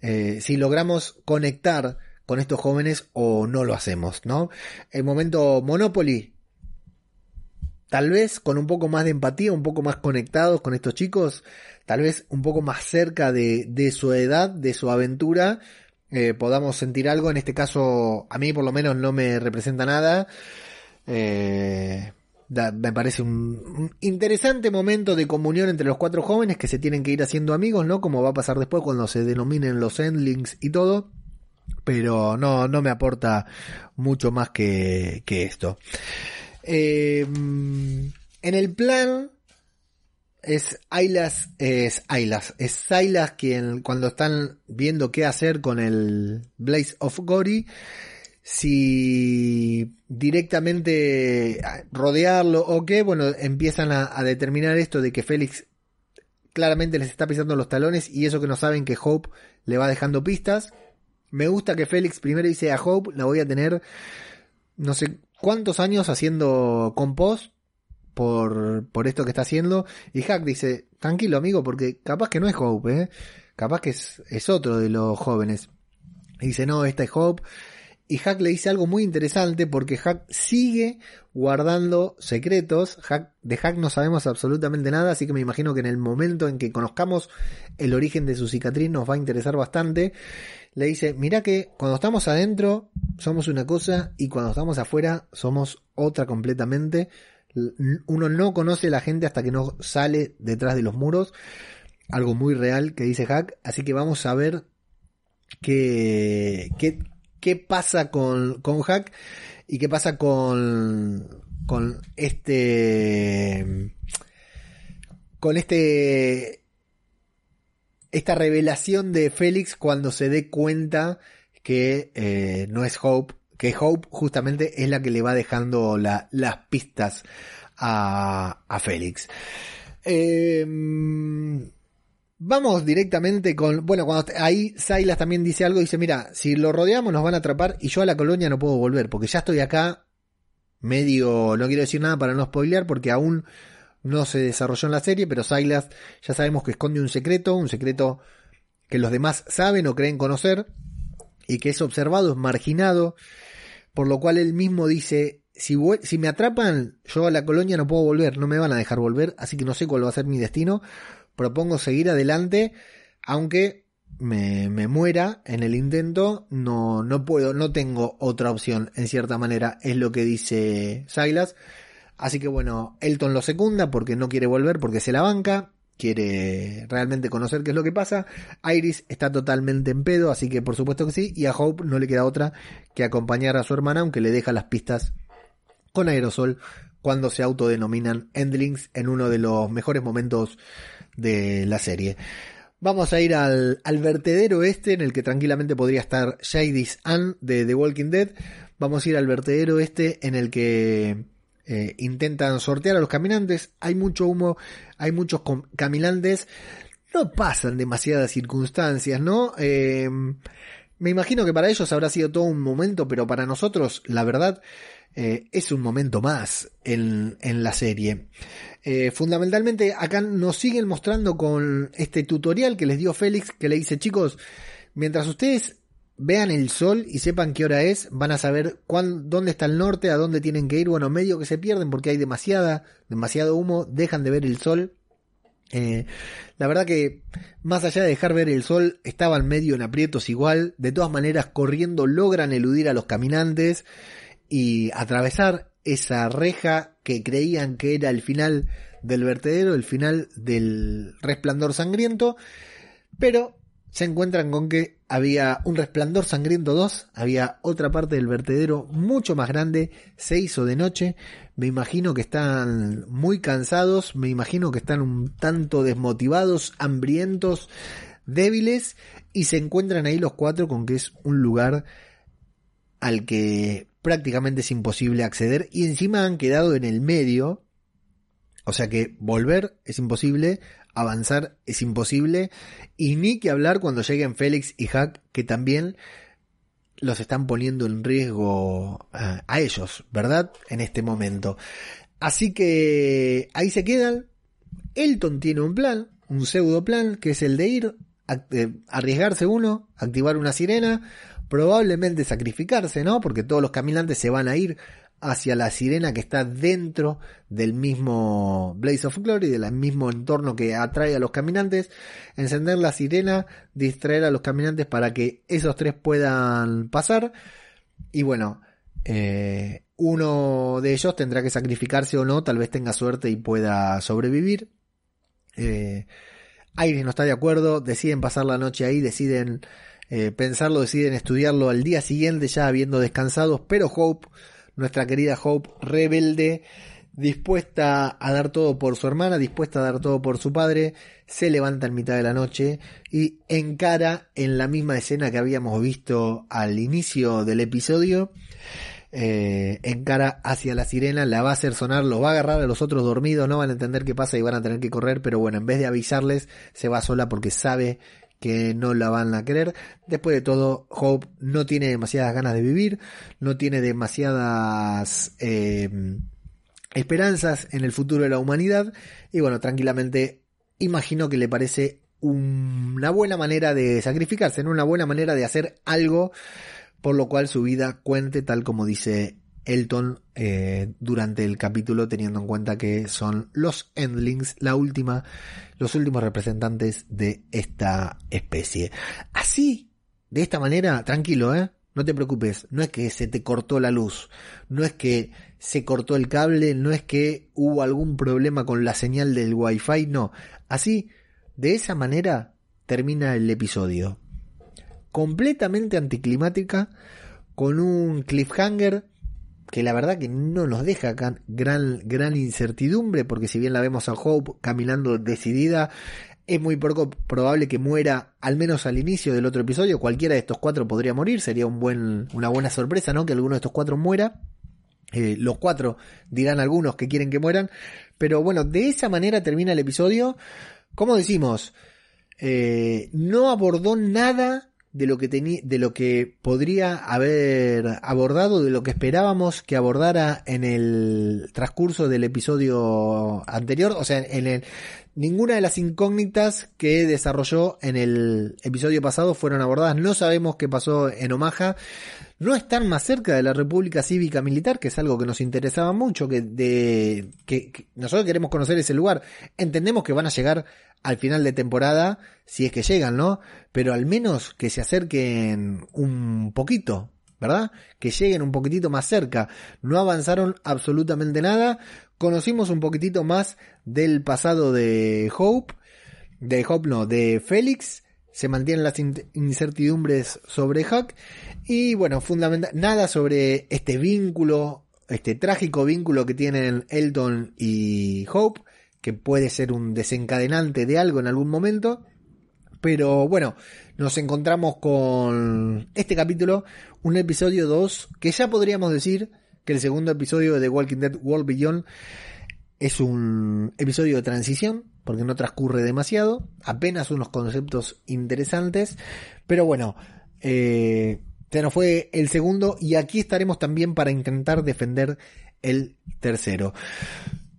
eh, si logramos conectar con estos jóvenes o no lo hacemos, ¿no? El momento Monopoly, tal vez con un poco más de empatía, un poco más conectados con estos chicos, tal vez un poco más cerca de, su edad, de su aventura, eh, podamos sentir algo. En este caso, a mí por lo menos no me representa nada. Eh, me parece un, interesante momento de comunión entre los cuatro jóvenes que se tienen que ir haciendo amigos, ¿no? Como va a pasar después cuando se denominen los endlings y todo. Pero no, no me aporta mucho más que, que esto. Eh, en el plan es Aylas, es Aylas, es Silas quien cuando están viendo qué hacer con el Blaze of Gory, si directamente rodearlo o qué, bueno, empiezan a, determinar esto de que Félix claramente les está pisando los talones y eso que no saben que Hope le va dejando pistas. Me gusta que Félix primero dice a Hope, la voy a tener no sé cuántos años haciendo compost por, por esto que está haciendo. Y Hack dice, tranquilo amigo, porque capaz que no es Hope, ¿eh? capaz que es, es otro de los jóvenes. Y dice, no, esta es Hope. Y Hack le dice algo muy interesante porque Hack sigue guardando secretos. De Hack no sabemos absolutamente nada, así que me imagino que en el momento en que conozcamos el origen de su cicatriz nos va a interesar bastante. Le dice, mira que cuando estamos adentro somos una cosa y cuando estamos afuera somos otra completamente uno no conoce a la gente hasta que no sale detrás de los muros. Algo muy real que dice Hack. Así que vamos a ver qué, qué, qué pasa con, con Hack y qué pasa con, con este, con este, esta revelación de Félix cuando se dé cuenta que eh, no es Hope, que Hope justamente es la que le va dejando las pistas a, a Félix. Em, vamos directamente con, bueno, cuando ahí Silas también dice algo, dice, mira, si lo rodeamos nos van a atrapar y yo a la colonia no puedo volver, porque ya estoy acá medio, no quiero decir nada para no spoilear, porque aún no se desarrolló en la serie, pero Silas ya sabemos que esconde un secreto, un secreto que los demás saben o creen conocer, y que es observado, es marginado, por lo cual él mismo dice, si, si me atrapan, yo a la colonia no puedo volver, no me van a dejar volver, así que no sé cuál va a ser mi destino, propongo seguir adelante, aunque me, muera en el intento, no, no puedo, no tengo otra opción, en cierta manera, es lo que dice Silas. Así que bueno, Elton lo secunda porque no quiere volver, porque se la banca, quiere realmente conocer qué es lo que pasa. Iris está totalmente en pedo, así que por supuesto que sí, y a Hope no le queda otra que acompañar a su hermana, aunque le deja las pistas con aerosol cuando se autodenominan Endlings en uno de los mejores momentos de la serie. Vamos a ir al, al, vertedero este en el que tranquilamente podría estar Jadis Ann de The Walking Dead. Vamos a ir al vertedero este en el que eh, intentan sortear a los caminantes. Hay mucho humo, hay muchos caminantes. No pasan demasiadas circunstancias, ¿no? Eh, me imagino que para ellos habrá sido todo un momento, pero para nosotros, la verdad, eh, es un momento más en, en la serie. Eh, fundamentalmente acá nos siguen mostrando con este tutorial que les dio Félix, que le dice chicos, mientras ustedes vean el sol y sepan qué hora es, van a saber dónde está el norte, a dónde tienen que ir, bueno, medio que se pierden porque hay demasiada, demasiado humo, dejan de ver el sol. Eh, la verdad que más allá de dejar ver el sol, estaban medio en aprietos igual, de todas maneras corriendo logran eludir a los caminantes, y atravesar esa reja que creían que era el final del vertedero, el final del resplandor sangriento, pero se encuentran con que había un resplandor sangriento 2, había otra parte del vertedero mucho más grande, se hizo de noche, me imagino que están muy cansados, me imagino que están un tanto desmotivados, hambrientos, débiles, y se encuentran ahí los cuatro con que es un lugar al que prácticamente es imposible acceder y encima han quedado en el medio. O sea que volver es imposible, avanzar es imposible y ni que hablar cuando lleguen Félix y Hack que también los están poniendo en riesgo a, a ellos, ¿verdad? En este momento. Así que ahí se quedan. Elton tiene un plan, un pseudo plan, que es el de ir, eh, arriesgarse uno, activar una sirena, probablemente sacrificarse, ¿no? Porque todos los caminantes se van a ir hacia la sirena que está dentro del mismo Blaze of Glory, del mismo entorno que atrae a los caminantes, encender la sirena, distraer a los caminantes para que esos tres puedan pasar. Y bueno, eh, uno de ellos tendrá que sacrificarse o no, tal vez tenga suerte y pueda sobrevivir. Eh, no está de acuerdo, deciden pasar la noche ahí, deciden eh, pensarlo, deciden estudiarlo al día siguiente ya habiendo descansado, pero Hope, nuestra querida Hope rebelde, dispuesta a dar todo por su hermana, dispuesta a dar todo por su padre, se levanta en mitad de la noche y encara en la misma escena que habíamos visto al inicio del episodio, eh, encara hacia la sirena, la va a hacer sonar, lo va a agarrar a los otros dormidos, no van a entender qué pasa y van a tener que correr, pero bueno, en vez de avisarles, se va sola porque sabe que no la van a querer. Después de todo, Hope no tiene demasiadas ganas de vivir, no tiene demasiadas eh, esperanzas en el futuro de la humanidad y bueno, tranquilamente imagino que le parece una buena manera de sacrificarse, una buena manera de hacer algo por lo cual su vida cuente tal como dice Elton eh, durante el capítulo teniendo en cuenta que son los Endlings, la última, los últimos representantes de esta especie. Así, de esta manera, tranquilo, ¿eh? No te preocupes, no es que se te cortó la luz, no es que se cortó el cable, no es que hubo algún problema con la señal del wifi, no. Así, de esa manera, termina el episodio. Completamente anticlimática, con un cliffhanger que la verdad que no nos deja gran, gran incertidumbre, porque si bien la vemos a Hope caminando decidida, es muy poco probable que muera, al menos al inicio del otro episodio. Cualquiera de estos cuatro podría morir, sería un buen, una buena sorpresa, ¿no? Que alguno de estos cuatro muera. Eh, los cuatro dirán algunos que quieren que mueran. Pero bueno, de esa manera termina el episodio. Como decimos, eh, no abordó nada de lo que tenía, de lo que podría haber abordado, de lo que esperábamos que abordara en el transcurso del episodio anterior, o sea, en el, ninguna de las incógnitas que desarrolló en el episodio pasado fueron abordadas. No sabemos qué pasó en Omaha. No están más cerca de la República Cívica Militar, que es algo que nos interesaba mucho, que, de, que, nosotros queremos conocer ese lugar. Entendemos que van a llegar al final de temporada, si es que llegan, ¿no? Pero al menos que se acerquen un poquito, ¿verdad? Que lleguen un poquitito más cerca. No avanzaron absolutamente nada. Conocimos un poquitito más del pasado de Hope, de Hope no, de Félix se mantienen las incertidumbres sobre Huck y bueno, fundamental, nada sobre este vínculo, este trágico vínculo que tienen Elton y Hope, que puede ser un desencadenante de algo en algún momento. Pero bueno, nos encontramos con este capítulo, un episodio 2, que ya podríamos decir que el segundo episodio de Walking Dead World Beyond es un episodio de transición, porque no transcurre demasiado, apenas unos conceptos interesantes, pero bueno, eh, se nos fue el segundo y aquí estaremos también para intentar defender el tercero.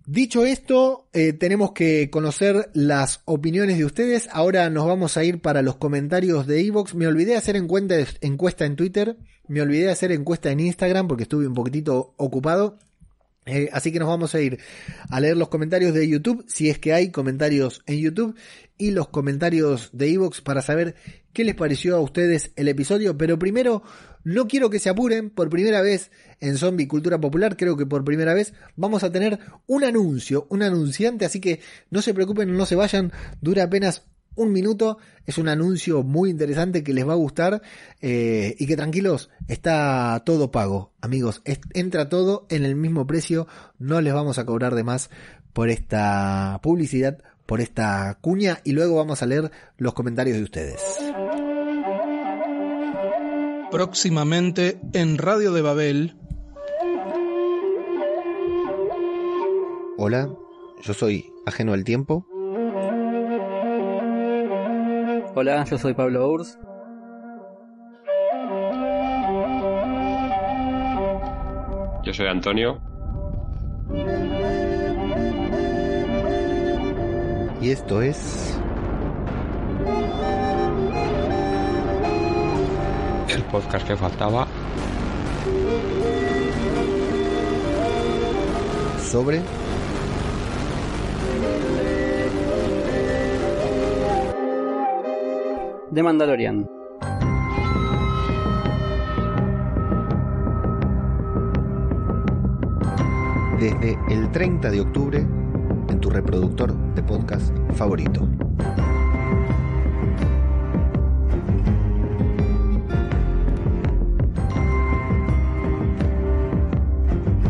Dicho esto, eh, tenemos que conocer las opiniones de ustedes. Ahora nos vamos a ir para los comentarios de Evox. Me olvidé hacer encuesta en Twitter. Me olvidé hacer encuesta en Instagram porque estuve un poquitito ocupado. Eh, así que nos vamos a ir a leer los comentarios de YouTube, si es que hay comentarios en YouTube, y los comentarios de Evox para saber qué les pareció a ustedes el episodio. Pero primero, no quiero que se apuren, por primera vez en Zombie Cultura Popular, creo que por primera vez vamos a tener un anuncio, un anunciante, así que no se preocupen, no se vayan, dura apenas un minuto. Es un anuncio muy interesante que les va a gustar eh, y que tranquilos, está todo pago. Amigos, entra todo en el mismo precio. No les vamos a cobrar de más por esta publicidad, por esta cuña y luego vamos a leer los comentarios de ustedes. Próximamente en Radio de Babel. Hola, yo soy Ajeno al Tiempo Hola, yo soy Pablo Urs. Yo soy Antonio. Y esto es... El podcast que faltaba. Sobre de Mandalorian. Desde el 30 de octubre en tu reproductor de podcast favorito.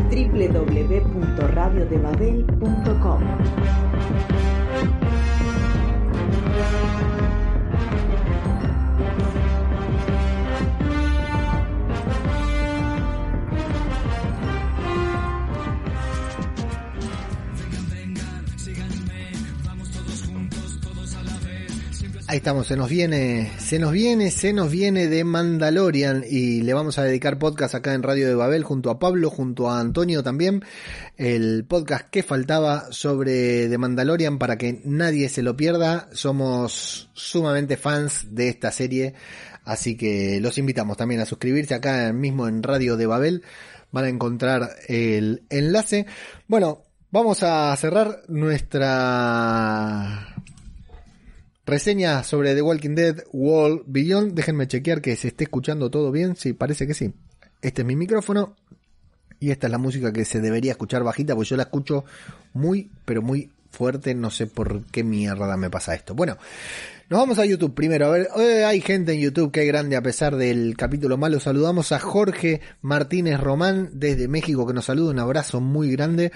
www.radiodebabel.com estamos, se nos viene, se nos viene, se nos viene de Mandalorian y le vamos a dedicar podcast acá en Radio de Babel junto a Pablo, junto a Antonio también, el podcast que faltaba sobre The Mandalorian para que nadie se lo pierda. Somos sumamente fans de esta serie, así que los invitamos también a suscribirse acá mismo en Radio de Babel. Van a encontrar el enlace. Bueno, vamos a cerrar nuestra Reseña sobre The Walking Dead Wall Beyond. Déjenme chequear que se esté escuchando todo bien. Sí, parece que sí. Este es mi micrófono. Y esta es la música que se debería escuchar bajita, porque yo la escucho muy, pero muy fuerte. No sé por qué mierda me pasa esto. Bueno, nos vamos a YouTube primero. A ver, eh, hay gente en YouTube que grande a pesar del capítulo malo. Saludamos a Jorge Martínez Román desde México que nos saluda. Un abrazo muy grande.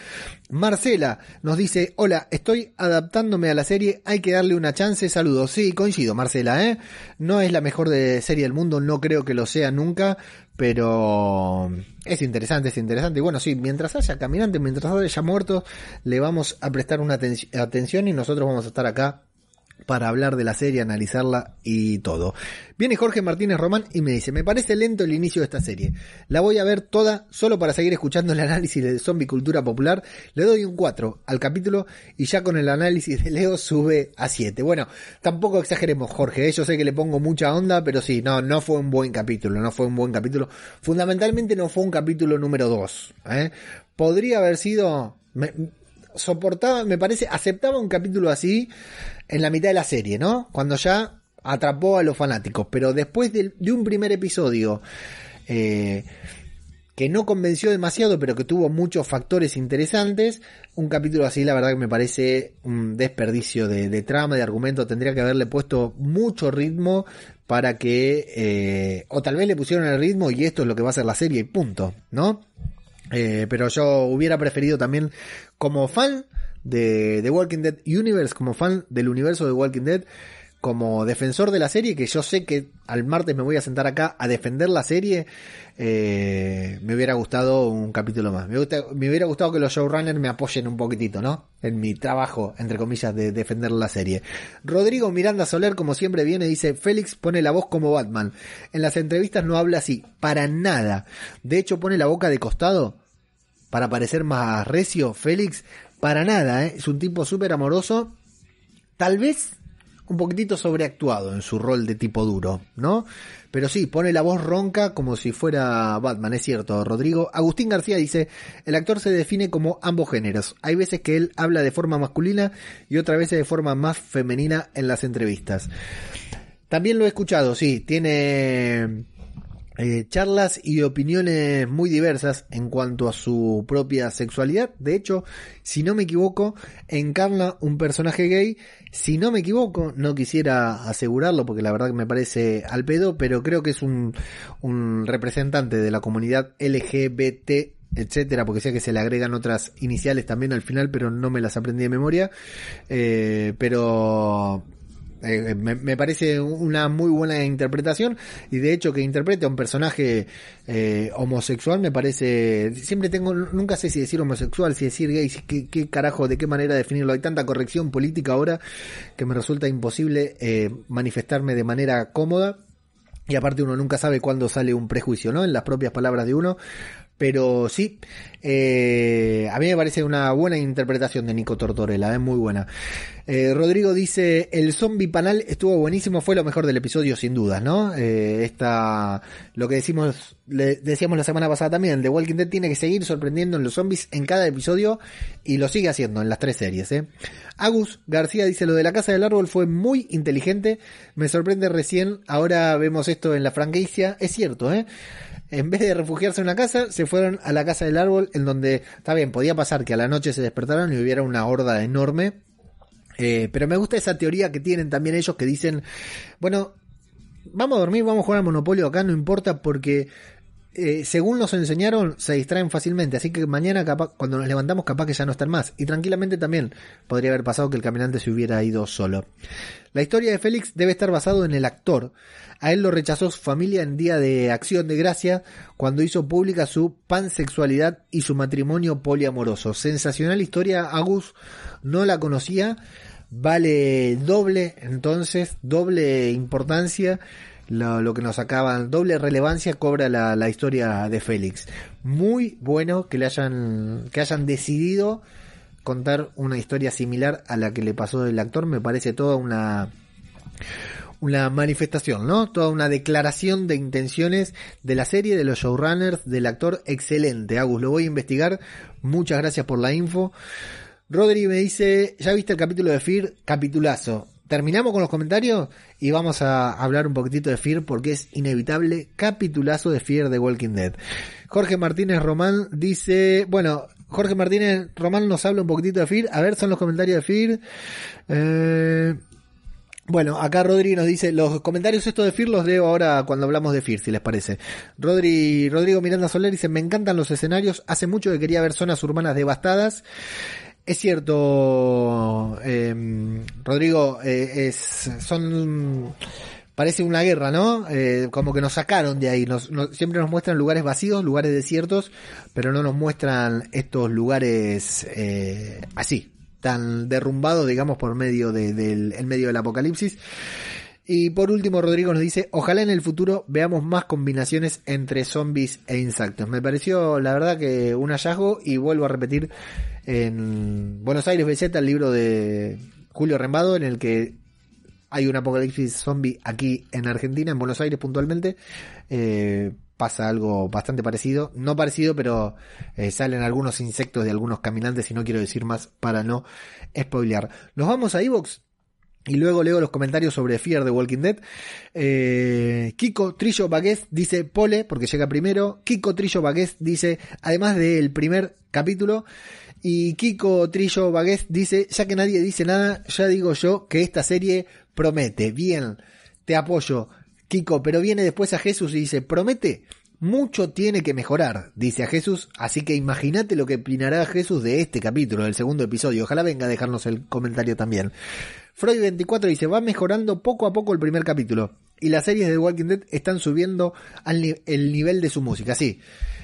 Marcela nos dice, hola, estoy adaptándome a la serie. Hay que darle una chance. Saludos. Sí, coincido, Marcela, ¿eh? No es la mejor de serie del mundo. No creo que lo sea nunca. Pero es interesante, es interesante. Y bueno, sí, mientras haya caminantes, mientras haya muertos, le vamos a prestar una atención y nosotros vamos a estar acá para hablar de la serie, analizarla y todo. Viene Jorge Martínez Román y me dice, me parece lento el inicio de esta serie. La voy a ver toda solo para seguir escuchando el análisis de zombie cultura popular. Le doy un 4 al capítulo y ya con el análisis de Leo sube a 7. Bueno, tampoco exageremos Jorge, ¿eh? yo sé que le pongo mucha onda, pero sí, no, no fue un buen capítulo, no fue un buen capítulo. Fundamentalmente no fue un capítulo número 2. ¿eh? Podría haber sido... soportaba, me parece, aceptaba un capítulo así en la mitad de la serie, ¿no? Cuando ya atrapó a los fanáticos. Pero después de, un primer episodio eh, que no convenció demasiado, pero que tuvo muchos factores interesantes, un capítulo así, la verdad que me parece un desperdicio de, trama, de argumento. Tendría que haberle puesto mucho ritmo para que, eh, o tal vez le pusieron el ritmo y esto es lo que va a ser la serie y punto, ¿no? Eh, pero yo hubiera preferido también, como fan de The Walking Dead Universe, como fan del universo de Walking Dead, como defensor de la serie, que yo sé que al martes me voy a sentar acá a defender la serie, eh, me hubiera gustado un capítulo más. Me, me, hubiera gustado que los showrunners me apoyen un poquitito, ¿no? En mi trabajo, entre comillas, de defender la serie. Rodrigo Miranda Soler, como siempre viene, dice, Félix pone la voz como Batman. En las entrevistas no habla así, para nada. De hecho, pone la boca de costado para parecer más recio. Félix, para nada, ¿eh? es un tipo súper amoroso. Tal vez un poquitito sobreactuado en su rol de tipo duro, ¿no? Pero sí, pone la voz ronca como si fuera Batman, es cierto, Rodrigo. Agustín García dice, el actor se define como ambos géneros. Hay veces que él habla de forma masculina y otras veces de forma más femenina en las entrevistas. También lo he escuchado, sí, tiene eh, charlas y opiniones muy diversas en cuanto a su propia sexualidad. De hecho, si no me equivoco, encarna un personaje gay. Si no me equivoco, no quisiera asegurarlo porque la verdad que me parece al pedo, pero creo que es un, un representante de la comunidad LGBT etcétera, porque sé que se le agregan otras iniciales también al final, pero no me las aprendí de memoria. Eh, pero eh, me, parece una muy buena interpretación y de hecho que interprete a un personaje eh, homosexual me parece siempre tengo nunca sé si decir homosexual si decir gay qué, qué carajo de qué manera definirlo hay tanta corrección política ahora que me resulta imposible eh, manifestarme de manera cómoda y aparte uno nunca sabe cuándo sale un prejuicio, ¿no? En las propias palabras de uno. Pero sí, eh, a mí me parece una buena interpretación de Nico Tortorella, es muy buena. Eh, Rodrigo dice, el zombie panal estuvo buenísimo, fue lo mejor del episodio sin dudas, ¿no? Eh, esta, lo que decimos, le decíamos la semana pasada también, The Walking Dead tiene que seguir sorprendiendo en los zombies en cada episodio y lo sigue haciendo en las tres series, ¿eh? Agus García dice, lo de la casa del árbol fue muy inteligente, me sorprende recién, ahora vemos esto en la franquicia, es cierto, ¿eh? En vez de refugiarse en una casa, se fueron a la casa del árbol, en donde, está bien, podía pasar que a la noche se despertaran y hubiera una horda enorme. Eh, pero me gusta esa teoría que tienen también ellos que dicen, bueno, vamos a dormir, vamos a jugar al monopolio acá, no importa porque eh, según nos enseñaron, se distraen fácilmente. Así que mañana, capaz, cuando nos levantamos, capaz que ya no están más. Y tranquilamente también podría haber pasado que el caminante se hubiera ido solo. La historia de Félix debe estar basado en el actor. A él lo rechazó su familia en día de acción de gracia cuando hizo pública su pansexualidad y su matrimonio poliamoroso. Sensacional historia, Agus no la conocía. Vale doble, entonces, doble importancia lo, que nos acaban, doble relevancia cobra la, historia de Félix. Muy bueno que le hayan, que hayan decidido contar una historia similar a la que le pasó el actor, me parece toda una, una manifestación, ¿no? Toda una declaración de intenciones de la serie, de los showrunners, del actor. Excelente, Agus, lo voy a investigar. Muchas gracias por la info. Rodri me dice, ¿ya viste el capítulo de Fear? Capitulazo terminamos con los comentarios y vamos a hablar un poquitito de Fear porque es inevitable capitulazo de Fear de Walking Dead. Jorge Martínez Román dice, bueno, Jorge Martínez Román nos habla un poquitito de Fear. A ver, son los comentarios de Fear. Eh, bueno, acá Rodri nos dice, los comentarios estos de Fear los leo ahora cuando hablamos de Fear, si les parece. Rodri, Rodrigo Miranda Soler dice, me encantan los escenarios, hace mucho que quería ver zonas urbanas devastadas. Es cierto, em, Rodrigo, eh, es, son, parece una guerra, ¿no? Eh, como que nos sacaron de ahí. Nos, siempre nos muestran lugares vacíos, lugares desiertos, pero no nos muestran estos lugares eh, así, tan derrumbado, digamos, por medio de, del en medio del apocalipsis. Y por último, Rodrigo nos dice, ojalá en el futuro veamos más combinaciones entre zombies e insectos. Me pareció, la verdad, que un hallazgo y vuelvo a repetir en Buenos Aires BZ, el libro de Julio Rembado, en el que hay un apocalipsis zombie aquí en Argentina, en Buenos Aires puntualmente. Eh, pasa algo bastante parecido, no parecido, pero eh, salen algunos insectos de algunos caminantes y no quiero decir más para no spoilear. Nos vamos a Evox y luego leo los comentarios sobre Fear de Walking Dead. Eh, Kiko Trillo Bagués dice Pole, porque llega primero. Kiko Trillo Bagués dice, además del primer capítulo. Y Kiko Trillo Bagués dice, ya que nadie dice nada, ya digo yo que esta serie promete. Bien, te apoyo, Kiko, pero viene después a Jesús y dice, promete. Mucho tiene que mejorar, dice a Jesús, así que imagínate lo que opinará Jesús de este capítulo, del segundo episodio. Ojalá venga a dejarnos el comentario también. Freud24 dice, va mejorando poco a poco el primer capítulo. Y las series de The Walking Dead están subiendo al el nivel de su música. Sí,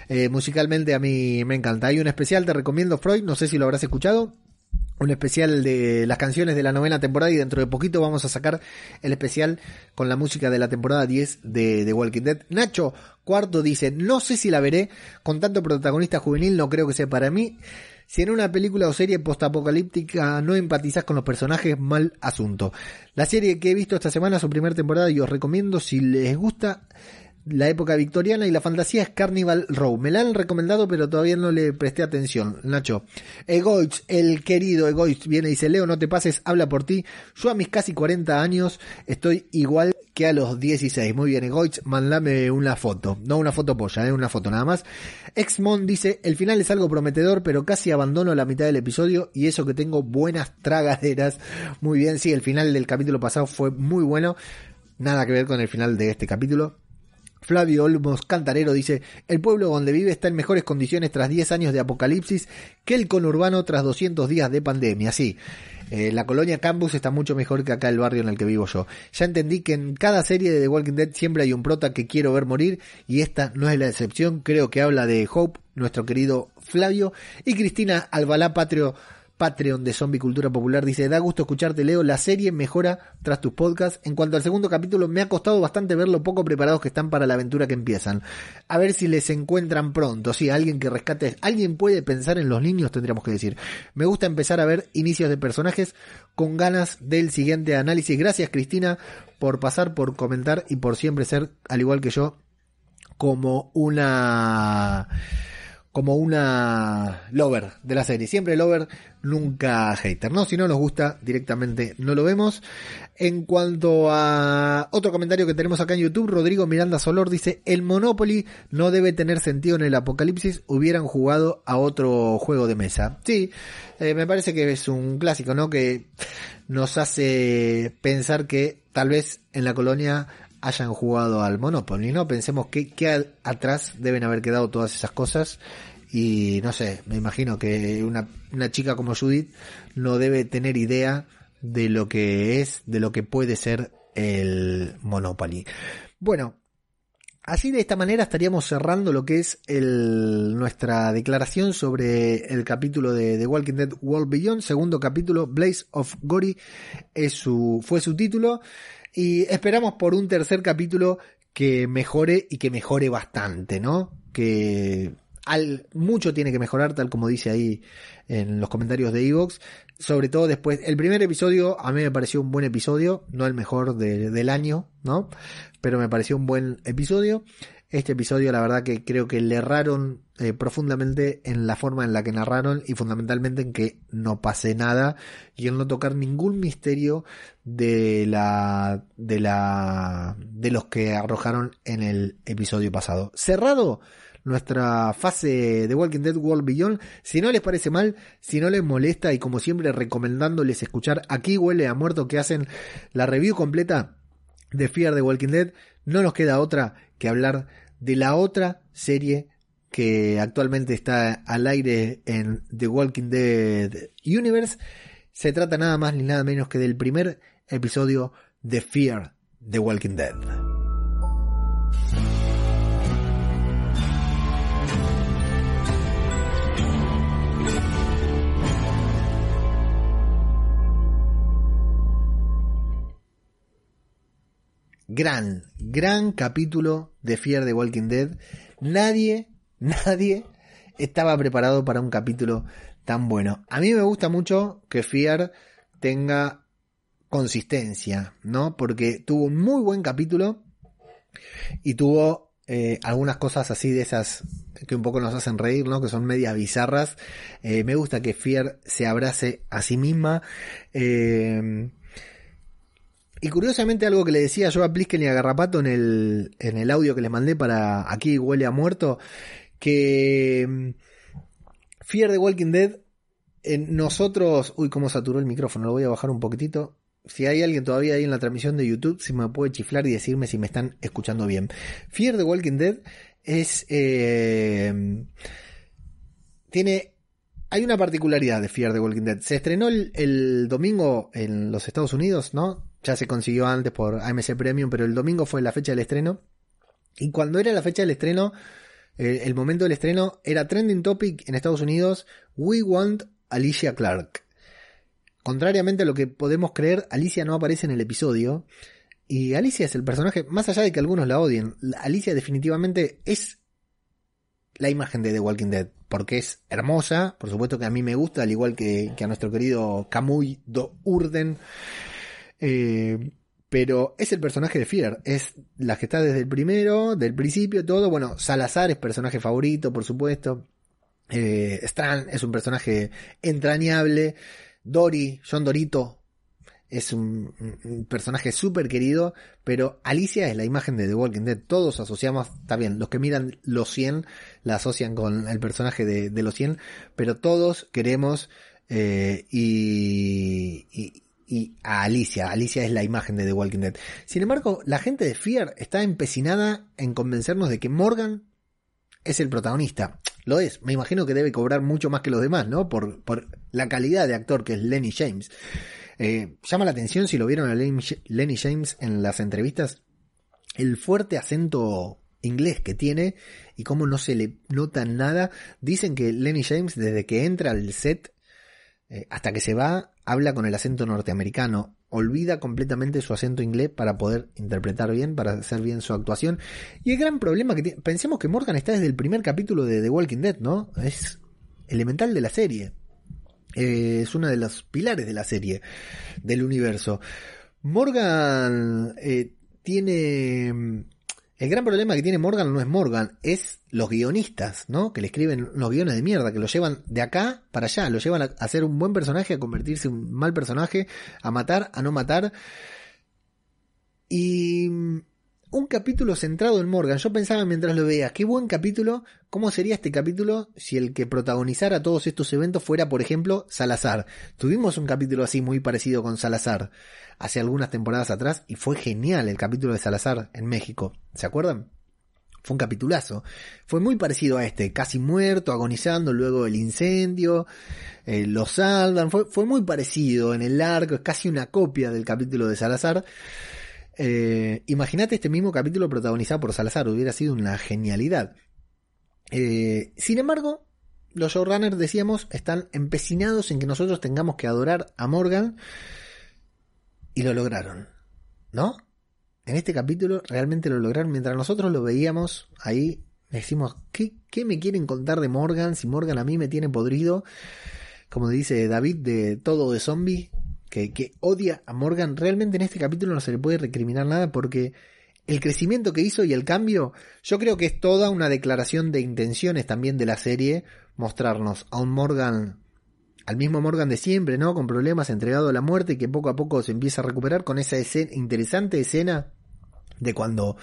eh, musicalmente a mí me encanta. Hay un especial, te recomiendo Freud, no sé si lo habrás escuchado. Un especial de las canciones de la novena temporada y dentro de poquito vamos a sacar el especial con la música de la temporada 10 de The Walking Dead. Nacho Cuarto dice, no sé si la veré con tanto protagonista juvenil, no creo que sea para mí. Si en una película o serie postapocalíptica no empatizas con los personajes, mal asunto. La serie que he visto esta semana, su primera temporada, y os recomiendo si les gusta la época victoriana y la fantasía es Carnival Row. Me la han recomendado, pero todavía no le presté atención. Nacho. Egoich, el querido Egoich, viene y dice, Leo, no te pases, habla por ti. Yo a mis casi 40 años estoy igual que a los 16. Muy bien, Egoich, mandame una foto. No una foto polla, eh, una foto nada más. Exmon dice, el final es algo prometedor, pero casi abandono la mitad del episodio y eso que tengo buenas tragaderas. Muy bien, sí, el final del capítulo pasado fue muy bueno. Nada que ver con el final de este capítulo. Flavio Olmos Cantarero dice, el pueblo donde vive está en mejores condiciones tras 10 años de apocalipsis que el conurbano tras 200 días de pandemia. Sí, eh, la colonia Campus está mucho mejor que acá el barrio en el que vivo yo. Ya entendí que en cada serie de The Walking Dead siempre hay un prota que quiero ver morir y esta no es la excepción. Creo que habla de Hope, nuestro querido Flavio, y Cristina Albalá Patrio Patreon de Zombie Cultura Popular dice, da gusto escucharte Leo, la serie mejora tras tus podcasts. En cuanto al segundo capítulo, me ha costado bastante ver lo poco preparados que están para la aventura que empiezan. A ver si les encuentran pronto, sí, alguien que rescate, alguien puede pensar en los niños, tendríamos que decir. Me gusta empezar a ver inicios de personajes con ganas del siguiente análisis. Gracias Cristina por pasar, por comentar y por siempre ser, al igual que yo, como una como una lover de la serie. Siempre lover, nunca hater, ¿no? Si no nos gusta directamente no lo vemos. En cuanto a otro comentario que tenemos acá en YouTube, Rodrigo Miranda Solor dice, el Monopoly no debe tener sentido en el apocalipsis, hubieran jugado a otro juego de mesa. Sí, eh, me parece que es un clásico, ¿no? Que nos hace pensar que tal vez en la colonia hayan jugado al Monopoly, ¿no? Pensemos que, que atrás deben haber quedado todas esas cosas y no sé, me imagino que una, una chica como Judith no debe tener idea de lo que es, de lo que puede ser el Monopoly. Bueno, Así de esta manera estaríamos cerrando lo que es el, nuestra declaración sobre el capítulo de The Walking Dead World Beyond, segundo capítulo, Blaze of Gory es su, fue su título. Y esperamos por un tercer capítulo que mejore y que mejore bastante, ¿no? Que al, mucho tiene que mejorar, tal como dice ahí en los comentarios de Evox. Sobre todo después, el primer episodio a mí me pareció un buen episodio, no el mejor del año, ¿no? Pero me pareció un buen episodio. Este episodio, la verdad que creo que le erraron eh, profundamente en la forma en la que narraron y fundamentalmente en que no pase nada y en no tocar ningún misterio de la, de la, de los que arrojaron en el episodio pasado. Cerrado nuestra fase de Walking Dead World Beyond. Si no les parece mal, si no les molesta y como siempre recomendándoles escuchar aquí huele a muerto que hacen la review completa de Fear de Walking Dead, no nos queda otra que hablar de la otra serie que actualmente está al aire en The Walking Dead Universe. Se trata nada más ni nada menos que del primer episodio de Fear The Walking Dead. Gran, gran capítulo de Fear The Walking Dead. Nadie nadie estaba preparado para un capítulo tan bueno. A mí me gusta mucho que Fear tenga consistencia, ¿no? Porque tuvo un muy buen capítulo y tuvo eh, algunas cosas así de esas que un poco nos hacen reír, ¿no? Que son medias bizarras. Eh, me gusta que Fear se abrace a sí misma. Eh, y curiosamente algo que le decía yo a Plisken y a Garrapato en el, en el audio que les mandé para Aquí huele a muerto, que mm, Fear the Walking Dead, en nosotros, uy, cómo saturó el micrófono, lo voy a bajar un poquitito. Si hay alguien todavía ahí en la transmisión de YouTube, si me puede chiflar y decirme si me están escuchando bien. Fear the Walking Dead es... Eh, tiene hay una particularidad de Fear the Walking Dead. Se estrenó el, el, domingo en los Estados Unidos, ¿no? Ya se consiguió antes por AMC Premium, pero el domingo fue la fecha del estreno. Y cuando era la fecha del estreno, el momento del estreno, era trending topic en Estados Unidos, We Want Alicia Clark. Contrariamente a lo que podemos creer, Alicia no aparece en el episodio. Y Alicia es el personaje, más allá de que algunos la odien, Alicia definitivamente es la imagen de The Walking Dead, porque es hermosa, por supuesto que a mí me gusta, al igual que, que a nuestro querido Kamui Do Urden. Eh, pero es el personaje de Fear, es la que está desde el primero, del principio, todo. Bueno, Salazar es personaje favorito, por supuesto. Eh, Strand es un personaje entrañable. Dory, John Dorito, es un, personaje súper querido, pero Alicia es la imagen de The Walking Dead. Todos asociamos, está bien, los que miran los 100 la asocian con el personaje de, los 100, pero todos queremos eh, y, y a Alicia. Alicia es la imagen de The Walking Dead. Sin embargo, la gente de Fear está empecinada en convencernos de que Morgan es el protagonista. Lo es. Me imagino que debe cobrar mucho más que los demás, ¿no? Por, por la calidad de actor que es Lenny James. Eh, llama la atención si lo vieron a Lenny, James en las entrevistas. El fuerte acento inglés que tiene y cómo no se le nota nada. Dicen que Lenny James desde que entra al set eh, hasta que se va habla con el acento norteamericano, olvida completamente su acento inglés para poder interpretar bien, para hacer bien su actuación. Y el gran problema que tiene, pensemos que Morgan está desde el primer capítulo de The Walking Dead, ¿no? Es elemental de la serie. Eh, es uno de los pilares de la serie, del universo. Morgan eh, tiene el gran problema que tiene Morgan no es Morgan, es los guionistas, ¿no? Que le escriben los guiones de mierda, que lo llevan de acá para allá, lo llevan a, ser un buen personaje, a convertirse en un mal personaje, a matar, a no matar. Y un capítulo centrado en Morgan. Yo pensaba mientras lo veía, qué buen capítulo, ¿cómo sería este capítulo si el que protagonizara todos estos eventos fuera, por ejemplo, Salazar? Tuvimos un capítulo así muy parecido con Salazar hace algunas temporadas atrás y fue genial el capítulo de Salazar en México. ¿Se acuerdan? Fue un capitulazo. Fue muy parecido a este, casi muerto, agonizando, luego el incendio, eh, lo fue, fue muy parecido en el arco, es casi una copia del capítulo de Salazar. Eh, Imagínate este mismo capítulo protagonizado por Salazar, hubiera sido una genialidad. Eh, sin embargo, los showrunners, decíamos, están empecinados en que nosotros tengamos que adorar a Morgan y lo lograron, ¿no? En este capítulo realmente lo lograron. Mientras nosotros lo veíamos ahí, decimos, ¿qué, ¿qué me quieren contar de Morgan? Si Morgan a mí me tiene podrido, como dice David de todo de zombie, que, odia a Morgan, realmente en este capítulo no se le puede recriminar nada porque el crecimiento que hizo y el cambio, yo creo que es toda una declaración de intenciones también de la serie, mostrarnos a un Morgan, al mismo Morgan de siempre, ¿no? Con problemas, entregado a la muerte que poco a poco se empieza a recuperar con esa escena, interesante escena de cuando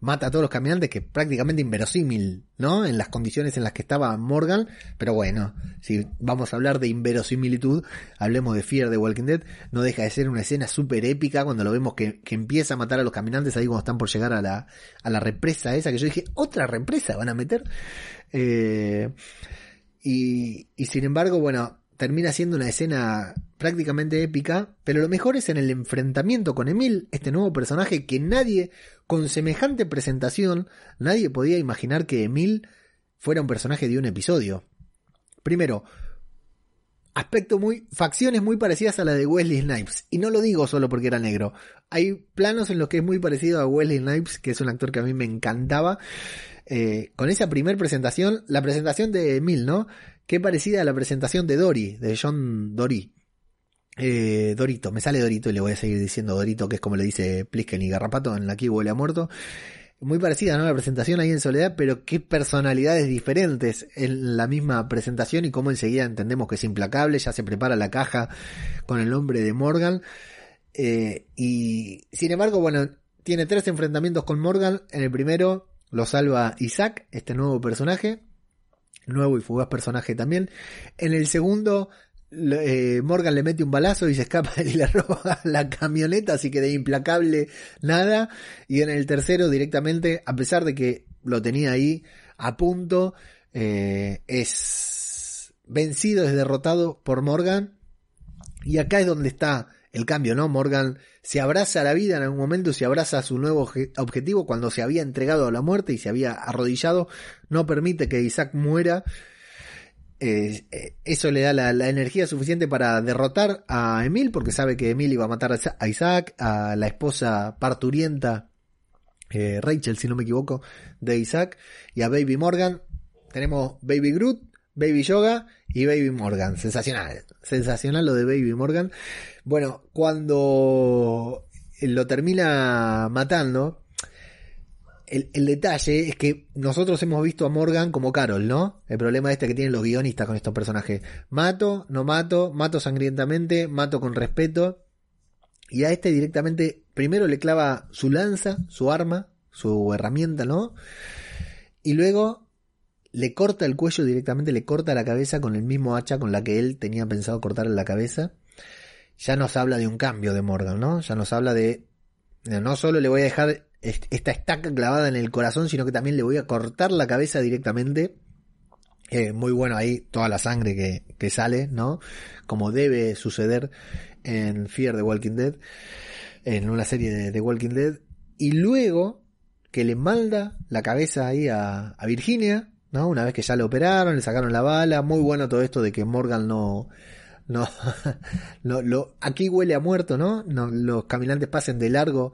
mata a todos los caminantes, que prácticamente inverosímil, ¿no? En las condiciones en las que estaba Morgan, pero bueno, si vamos a hablar de inverosimilitud, hablemos de Fear de Walking Dead, no deja de ser una escena súper épica cuando lo vemos que, que, empieza a matar a los caminantes ahí cuando están por llegar a la, a la represa esa, que yo dije, otra represa van a meter. Eh, y, y sin embargo, bueno, termina siendo una escena prácticamente épica, pero lo mejor es en el enfrentamiento con Emil, este nuevo personaje que nadie, con semejante presentación, nadie podía imaginar que Emil fuera un personaje de un episodio. Primero, aspecto muy, facciones muy parecidas a la de Wesley Snipes. Y no lo digo solo porque era negro. Hay planos en los que es muy parecido a Wesley Snipes, que es un actor que a mí me encantaba. Eh, con esa primer presentación, la presentación de Emil, ¿no? Qué parecida a la presentación de Dory, de John Dory. Eh, Dorito, me sale Dorito y le voy a seguir diciendo Dorito, que es como le dice Plisken y Garrapato en La que huele a muerto. Muy parecida, ¿no? La presentación ahí en Soledad, pero qué personalidades diferentes en la misma presentación y cómo enseguida entendemos que es implacable, ya se prepara la caja con el nombre de Morgan. Eh, y sin embargo, bueno, tiene tres enfrentamientos con Morgan. En el primero lo salva Isaac, este nuevo personaje. Nuevo y fugaz personaje también. En el segundo eh, Morgan le mete un balazo y se escapa y le roba la camioneta, así que de implacable nada. Y en el tercero directamente, a pesar de que lo tenía ahí a punto, eh, es vencido, es derrotado por Morgan. Y acá es donde está el cambio, ¿no? Morgan se abraza a la vida en algún momento, se abraza a su nuevo objetivo cuando se había entregado a la muerte y se había arrodillado, no permite que Isaac muera eh, eso le da la, energía suficiente para derrotar a Emil, porque sabe que Emil iba a matar a Isaac, a la esposa parturienta, eh, Rachel, si no me equivoco, de Isaac, y a Baby Morgan. Tenemos Baby Groot, Baby Yoga y Baby Morgan. Sensacional, sensacional lo de Baby Morgan. Bueno, cuando lo termina matando, el, detalle es que nosotros hemos visto a Morgan como Carol, ¿no? El problema este que tienen los guionistas con estos personajes. Mato, no mato, mato sangrientamente, mato con respeto. Y a este directamente, primero le clava su lanza, su arma, su herramienta, ¿no? Y luego le corta el cuello directamente, le corta la cabeza con el mismo hacha con la que él tenía pensado cortarle la cabeza. Ya nos habla de un cambio de Morgan, ¿no? Ya nos habla de no solo le voy a dejar esta estaca clavada en el corazón, sino que también le voy a cortar la cabeza directamente. Eh, muy bueno ahí toda la sangre que, que, sale, ¿no? Como debe suceder en Fear the Walking Dead, en una serie de, Walking Dead. Y luego que le manda la cabeza ahí a, a Virginia, ¿no? Una vez que ya le operaron, le sacaron la bala. Muy bueno todo esto de que Morgan no, no, no, lo, aquí huele a muerto, ¿no? no los caminantes pasen de largo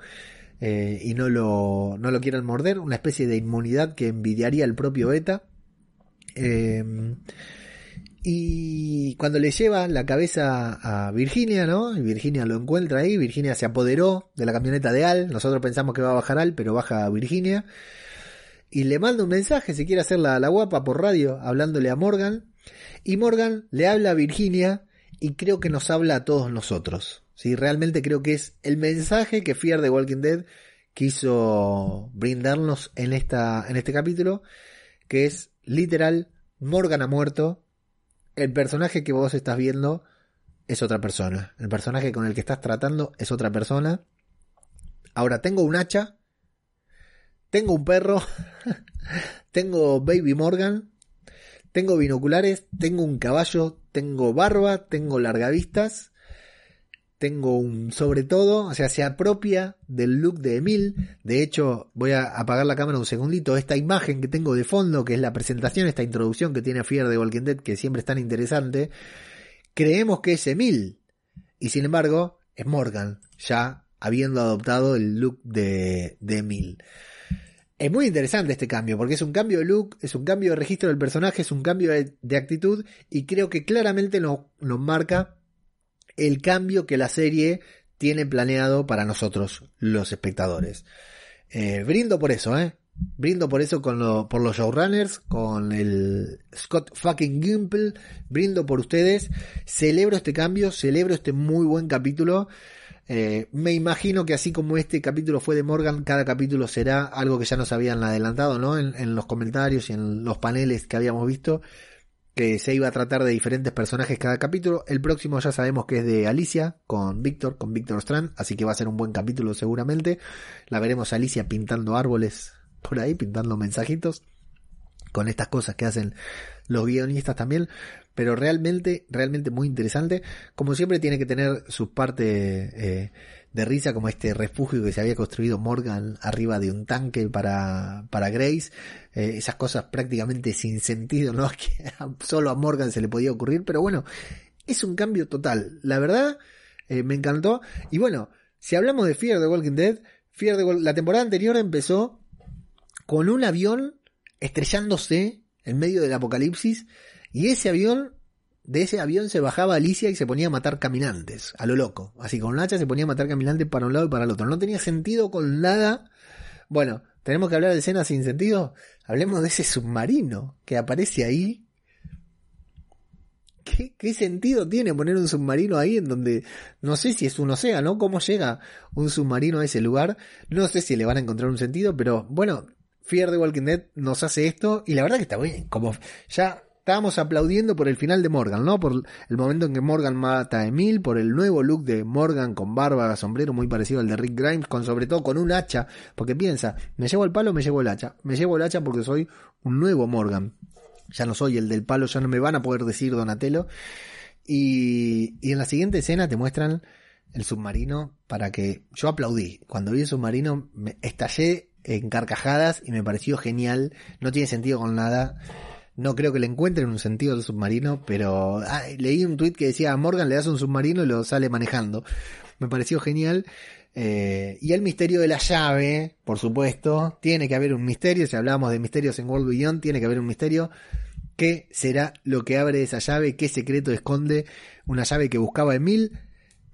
eh, y no lo, no lo quieran morder, una especie de inmunidad que envidiaría el propio Beta. Em, y cuando le lleva la cabeza a Virginia, ¿no? Y Virginia lo encuentra ahí, Virginia se apoderó de la camioneta de Al, nosotros pensamos que va a bajar Al, pero baja Virginia. Y le manda un mensaje, si quiere hacer la, la guapa por radio, hablándole a Morgan. Y Morgan le habla a Virginia y creo que nos habla a todos nosotros. ¿sí? Realmente creo que es el mensaje que Fear de Walking Dead quiso brindarnos en, esta, en este capítulo, que es literal, Morgan ha muerto, el personaje que vos estás viendo es otra persona, el personaje con el que estás tratando es otra persona. Ahora tengo un hacha, tengo un perro, tengo Baby Morgan, tengo binoculares, tengo un caballo, tengo barba, tengo largavistas tengo un sobre todo, o sea, se apropia del look de Emil. De hecho, voy a apagar la cámara un segundito. Esta imagen que tengo de fondo, que es la presentación, esta introducción que tiene Fear de Walking que siempre es tan interesante, creemos que es Emil. Y sin embargo, es Morgan, ya habiendo adoptado el look de, de Emil. Es muy interesante este cambio, porque es un cambio de look, es un cambio de registro del personaje, es un cambio de, actitud, y creo que claramente nos marca el cambio que la serie tiene planeado para nosotros, los espectadores. Eh, brindo por eso, ¿eh? Brindo por eso con lo, por los showrunners, con el Scott fucking Gimple. Brindo por ustedes. Celebro este cambio, celebro este muy buen capítulo. Eh, me imagino que así como este capítulo fue de Morgan, cada capítulo será algo que ya nos habían adelantado, ¿no? en los comentarios y en los paneles que habíamos visto que se iba a tratar de diferentes personajes cada capítulo. El próximo ya sabemos que es de Alicia con Víctor, con Víctor Strand, así que va a ser un buen capítulo seguramente. La veremos Alicia pintando árboles por ahí, pintando mensajitos con estas cosas que hacen los guionistas también, pero realmente, realmente muy interesante. Como siempre tiene que tener sus partes eh, de risa, como este refugio que se había construido Morgan arriba de un tanque para, para Grace. Eh, esas cosas prácticamente sin sentido, ¿no? Que solo a Morgan se le podía ocurrir, pero bueno, es un cambio total. La verdad, eh, me encantó. Y bueno, si hablamos de Fear the Walking Dead, Fear the la temporada anterior empezó con un avión estrellándose en medio del apocalipsis y ese avión de ese avión se bajaba Alicia y se ponía a matar caminantes, a lo loco. Así con un hacha se ponía a matar caminantes para un lado y para el otro. No tenía sentido con nada. Bueno, tenemos que hablar de escenas sin sentido. Hablemos de ese submarino que aparece ahí. ¿Qué, ¿Qué sentido tiene poner un submarino ahí en donde no sé si es un océano? ¿Cómo llega un submarino a ese lugar? No sé si le van a encontrar un sentido, pero bueno, Fear the Walking Dead nos hace esto y la verdad que está bien. Como ya estábamos aplaudiendo por el final de Morgan, ¿no? Por el momento en que Morgan mata a Emil, por el nuevo look de Morgan con barba, sombrero muy parecido al de Rick Grimes, con sobre todo con un hacha, porque piensa, me llevo el palo, me llevo el hacha, me llevo el hacha porque soy un nuevo Morgan. Ya no soy el del palo, ya no me van a poder decir Donatello. Y, y en la siguiente escena te muestran el submarino para que yo aplaudí. Cuando vi el submarino me estallé en carcajadas y me pareció genial. No tiene sentido con nada. No creo que le encuentren un sentido al submarino, pero ah, leí un tuit que decía a Morgan le das un submarino y lo sale manejando. Me pareció genial. Eh, y el misterio de la llave, por supuesto, tiene que haber un misterio. Si hablamos de misterios en World Beyond, tiene que haber un misterio. ¿Qué será lo que abre esa llave? ¿Qué secreto esconde una llave que buscaba Emil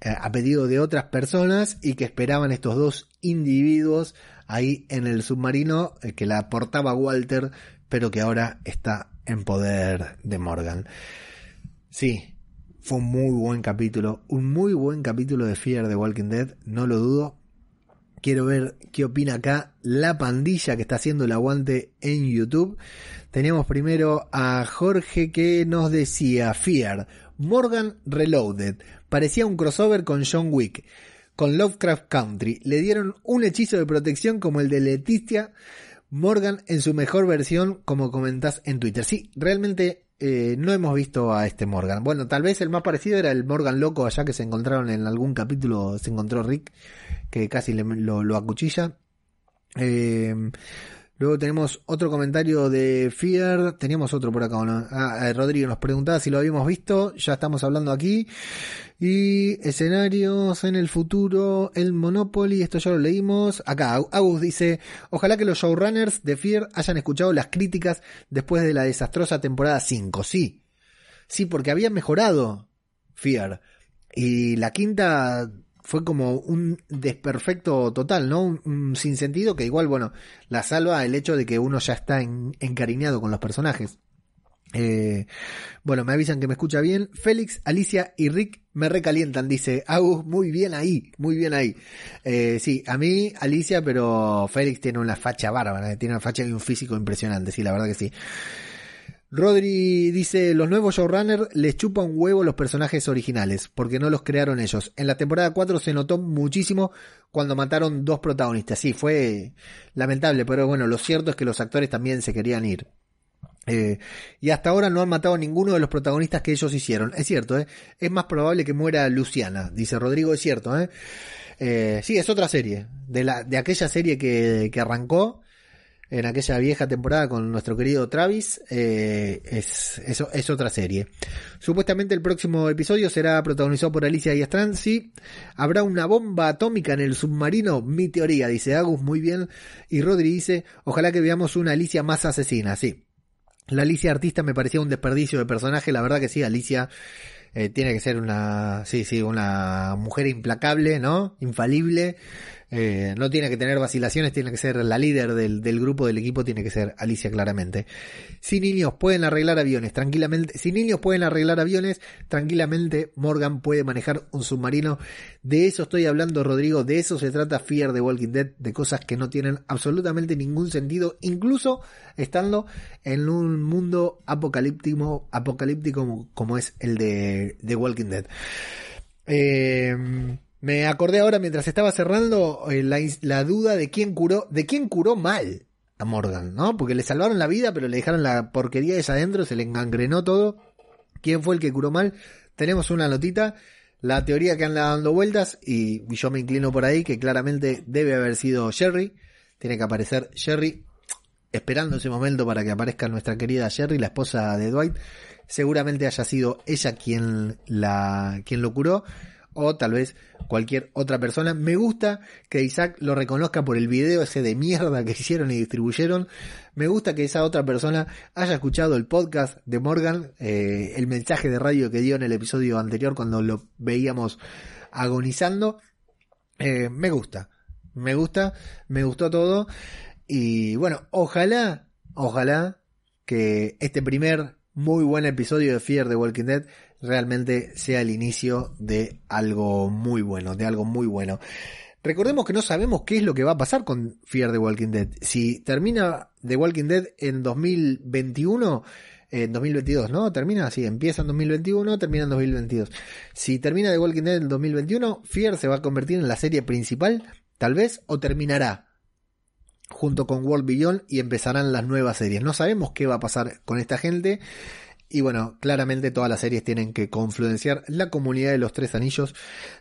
eh, a pedido de otras personas y que esperaban estos dos individuos ahí en el submarino eh, que la aportaba Walter, pero que ahora está en poder de Morgan? Sí, fue un muy buen capítulo, un muy buen capítulo de Fear the Walking Dead, no lo dudo. Quiero ver qué opina acá la pandilla que está haciendo el aguante en YouTube. Tenemos primero a Jorge que nos decía Fear, Morgan Reloaded. Parecía un crossover con John Wick, con Lovecraft Country. Le dieron un hechizo de protección como el de Leticia Morgan en su mejor versión, como comentás en Twitter. Sí, realmente eh, no hemos visto a este Morgan. Bueno, tal vez el más parecido era el Morgan loco allá que se encontraron en algún capítulo, se encontró Rick, que casi le- lo, lo acuchilla. Eh, luego tenemos otro comentario de Fear. Teníamos otro por acá, ¿o ¿no? Ah, eh, Rodrigo nos preguntaba si lo habíamos visto. Ya estamos hablando aquí. Y escenarios en el futuro, el Monopoly, esto ya lo leímos. Acá, Agus dice, ojalá que los showrunners de Fear hayan escuchado las críticas después de la desastrosa temporada 5. Sí, sí, porque había mejorado Fear. Y la quinta fue como un desperfecto total, ¿no? Un, un sinsentido que igual, bueno, la salva el hecho de que uno ya está en- encariñado con los personajes. Eh, bueno, me avisan que me escucha bien. Félix, Alicia y Rick me recalientan, dice Agus, muy bien ahí, muy bien ahí. Eh, sí, a mí, Alicia, pero Félix tiene una facha bárbara, eh, tiene una facha y un físico impresionante, sí, la verdad que sí. Rodri dice, los nuevos showrunners les chupa un huevo los personajes originales, porque no los crearon ellos. En la temporada 4 se notó muchísimo cuando mataron dos protagonistas. Sí, fue lamentable, pero bueno, lo cierto es que los actores también se querían ir. Eh, y hasta ahora no han matado a ninguno de los protagonistas que ellos hicieron. Es cierto, ¿eh? Es más probable que muera Luciana, dice Rodrigo, es cierto, ¿eh? Eh, sí, es otra serie. De, la, de aquella serie que, que arrancó en aquella vieja temporada con nuestro querido Travis, eh, es, es, es otra serie. Supuestamente el próximo episodio será protagonizado por Alicia y Strand. Sí, habrá una bomba atómica en el submarino. Mi teoría, dice Agus, muy bien. Y Rodri dice, ojalá que veamos una Alicia más asesina. Sí, la Alicia artista me parecía un desperdicio de personaje, la verdad que sí, Alicia eh, tiene que ser una, sí, sí, una mujer implacable, ¿no? Infalible. Eh, no tiene que tener vacilaciones, tiene que ser la líder del, del grupo, del equipo, tiene que ser Alicia claramente. Si niños pueden arreglar aviones tranquilamente, si niños pueden arreglar aviones, tranquilamente Morgan puede manejar un submarino. De eso estoy hablando, Rodrigo, de eso se trata Fear de Walking Dead, de cosas que no tienen absolutamente ningún sentido, incluso estando en un mundo apocalíptico, apocalíptico como, es el de, de Walking Dead. Eh, me acordé ahora mientras estaba cerrando eh, la, la, duda de quién curó, de quién curó mal a Morgan, ¿no? Porque le salvaron la vida, pero le dejaron la porquería esa adentro, se le engangrenó todo. ¿Quién fue el que curó mal? Tenemos una notita, la teoría que anda dando vueltas, y yo me inclino por ahí, que claramente debe haber sido Jerry. Tiene que aparecer Jerry, esperando ese momento para que aparezca nuestra querida Jerry, la esposa de Dwight. seguramente haya sido ella quien la quien lo curó o tal vez cualquier otra persona. Me gusta que Isaac lo reconozca por el video ese de mierda que hicieron y distribuyeron. Me gusta que esa otra persona haya escuchado el podcast de Morgan, eh, el mensaje de radio que dio en el episodio anterior cuando lo veíamos agonizando. Eh, me gusta, me gusta, me gustó todo. Y bueno, ojalá, ojalá que este primer muy buen episodio de Fear de Walking Dead realmente sea el inicio de algo muy bueno, de algo muy bueno. Recordemos que no sabemos qué es lo que va a pasar con Fear the Walking Dead. Si termina The Walking Dead en 2021, en 2022, ¿no? Termina así, empieza en 2021, termina en 2022. Si termina The Walking Dead en 2021, Fear se va a convertir en la serie principal, tal vez, o terminará junto con World Beyond y empezarán las nuevas series. No sabemos qué va a pasar con esta gente. Y bueno, claramente todas las series tienen que confluenciar la comunidad de los tres anillos.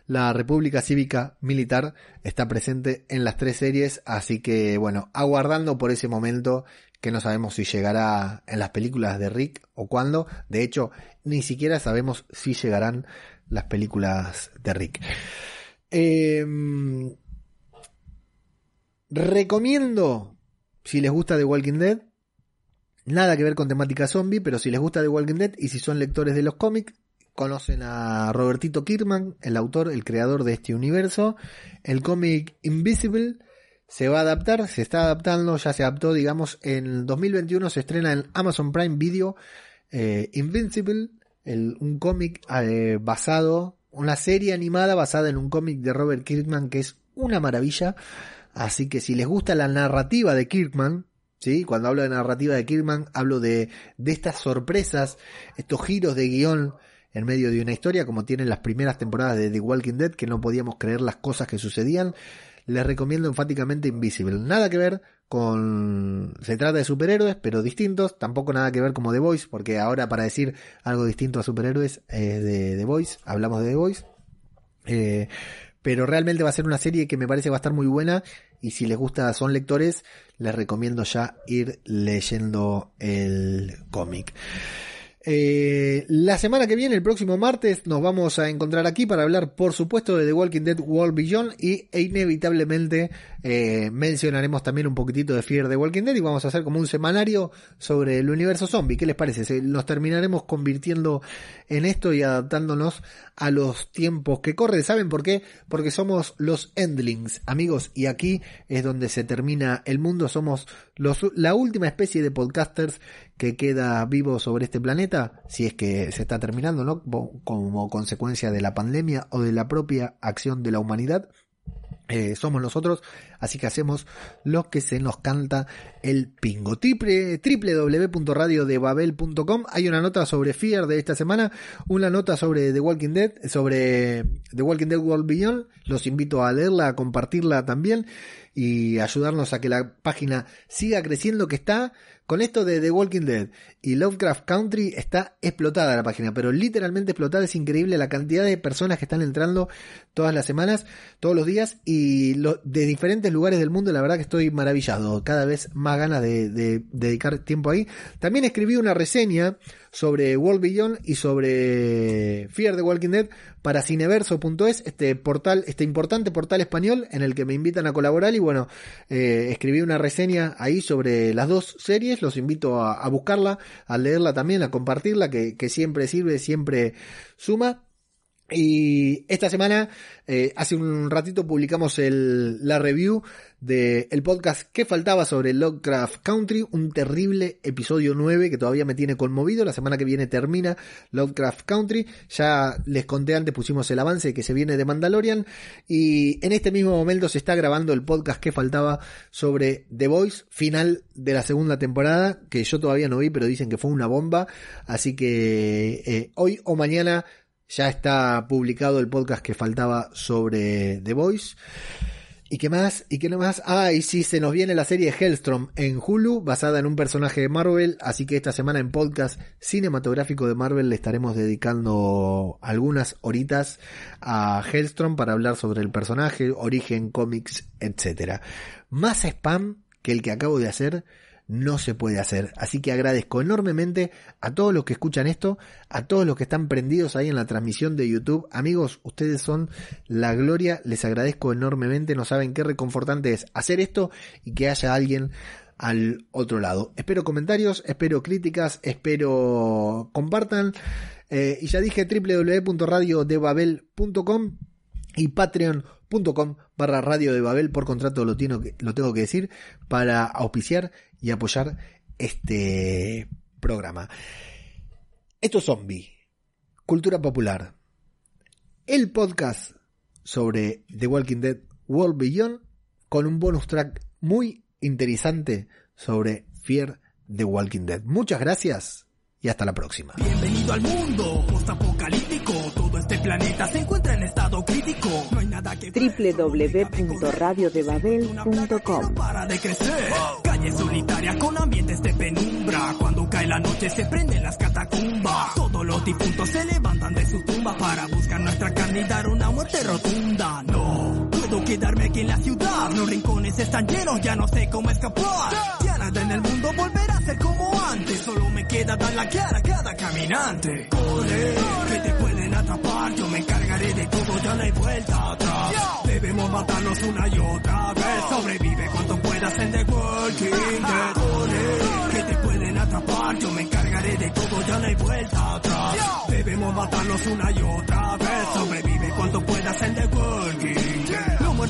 La República Cívica Militar está presente en las tres series, así que bueno, aguardando por ese momento que no sabemos si llegará en las películas de Rick o cuándo. De hecho, ni siquiera sabemos si llegarán las películas de Rick. Em, recomiendo, si les gusta The Walking Dead, Nada que ver con temática zombie, pero si les gusta The Walking Dead y si son lectores de los cómics, conocen a Robertito Kirkman, el autor, el creador de este universo. El cómic Invisible se va a adaptar, se está adaptando, ya se adaptó, digamos, en 2021 se estrena en Amazon Prime Video eh, Invincible, un cómic eh, basado, una serie animada basada en un cómic de Robert Kirkman que es una maravilla. Así que si les gusta la narrativa de Kirkman, ¿sí? Cuando hablo de narrativa de Kirkman, hablo de, de estas sorpresas, estos giros de guion en medio de una historia, como tienen las primeras temporadas de The Walking Dead, que no podíamos creer las cosas que sucedían. Les recomiendo enfáticamente Invisible. Nada que ver con... Se trata de superhéroes, pero distintos. Tampoco nada que ver como The Voice, porque ahora para decir algo distinto a superhéroes es de The Voice. Hablamos de The Voice. Eh, pero realmente va a ser una serie que me parece va a estar muy buena y si les gusta son lectores les recomiendo ya ir leyendo el cómic. Eh, la semana que viene, el próximo martes, nos vamos a encontrar aquí para hablar, por supuesto, de The Walking Dead World Beyond y e inevitablemente eh, mencionaremos también un poquitito de Fear the Walking Dead y vamos a hacer como un semanario sobre el universo zombie. ¿Qué les parece? Nos terminaremos convirtiendo en esto y adaptándonos a los tiempos que corren. ¿Saben por qué? Porque somos los Endlings, amigos, y aquí es donde se termina el mundo. Somos los, la última especie de podcasters que queda vivo sobre este planeta, si es que se está terminando, ¿no? Como consecuencia de la pandemia o de la propia acción de la humanidad. Eh, somos nosotros, así que hacemos lo que se nos canta el pingo. Triple, www.radiodebabel.com Hay una nota sobre Fear de esta semana, una nota sobre The Walking Dead, sobre The Walking Dead World Beyond. Los invito a leerla, a compartirla también y ayudarnos a que la página siga creciendo, que está con esto de The Walking Dead y Lovecraft Country está explotada la página, pero literalmente explotada. Es increíble la cantidad de personas que están entrando todas las semanas, todos los días y de diferentes lugares del mundo. La verdad que estoy maravillado. Cada vez más ganas de, dedicar tiempo ahí. También escribí una reseña sobre World Beyond y sobre Fear the Walking Dead para cineverso.es, este portal, este importante portal español en el que me invitan a colaborar y bueno, eh, escribí una reseña ahí sobre las dos series, los invito a, buscarla, a leerla también, a compartirla, que, que siempre sirve, siempre suma. Y esta semana, eh, hace un ratito publicamos el, la review del el podcast que faltaba sobre Lovecraft Country, un terrible episodio 9 que todavía me tiene conmovido. La semana que viene termina Lovecraft Country. Ya les conté antes, pusimos el avance que se viene de Mandalorian. Y en este mismo momento se está grabando el podcast que faltaba sobre The Voice, final de la segunda temporada, que yo todavía no vi, pero dicen que fue una bomba. Así que eh, hoy o mañana ya está publicado el podcast que faltaba sobre The Voice. ¿Y qué más? ¿Y qué más? Ah, y sí, se nos viene la serie Hellstrom en Hulu, basada en un personaje de Marvel, así que esta semana en podcast cinematográfico de Marvel le estaremos dedicando algunas horitas a Hellstrom para hablar sobre el personaje, origen, cómics, etc. Más spam que el que acabo de hacer no se puede hacer. Así que agradezco enormemente a todos los que escuchan esto, a todos los que están prendidos ahí en la transmisión de YouTube. Amigos, ustedes son la gloria, les agradezco enormemente, no saben qué reconfortante es hacer esto y que haya alguien al otro lado. Espero comentarios, espero críticas, espero compartan. Eh, y ya dije www.radiodebabel.com y patreon.com barra radio de Babel por contrato lo, tengo que, lo tengo que decir para auspiciar y apoyar este programa. Esto es Zombie, Cultura Popular, el podcast sobre The Walking Dead World Beyond con un bonus track muy interesante sobre Fear the Walking Dead. Muchas gracias y hasta la próxima. Bienvenido al mundo postapocalíptico. Todo este planeta se encuentra en estado crítico. No hay nada que www.radiodebabel.com para de crecer. Calles solitarias con ambientes de penumbra. Cuando cae la noche se prenden las catacumbas. Todos los difuntos se levantan de su tumba para buscar nuestra carne y dar una muerte rotunda. No puedo quedarme aquí en la ciudad. Los rincones están llenos, ya no sé cómo escapar. Ya nada en el mundo Queda dar la cara a cada caminante. Corre, que te pueden atrapar. Yo me encargaré de todo, ya no hay vuelta atrás. Debemos matarnos una y otra vez. Sobrevive cuanto puedas en The Walking Dead. Corre, que te pueden atrapar. Yo me encargaré de todo, ya no hay vuelta atrás. Debemos matarnos una y otra vez. Sobrevive cuanto puedas en The Walking Dead.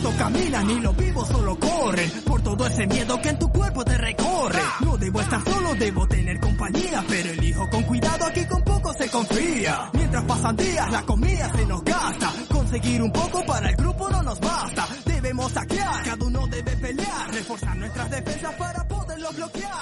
Muertos caminan y solo corren. Por todo ese miedo que en tu cuerpo te recorre. No debo estar solo, debo tener compañía. Pero elijo con cuidado, aquí con poco se confía. Mientras pasan días, la comida se nos gasta. Conseguir un poco para el grupo no nos basta. Debemos saquear, cada uno debe pelear. Reforzar nuestras defensas para poderlo bloquear.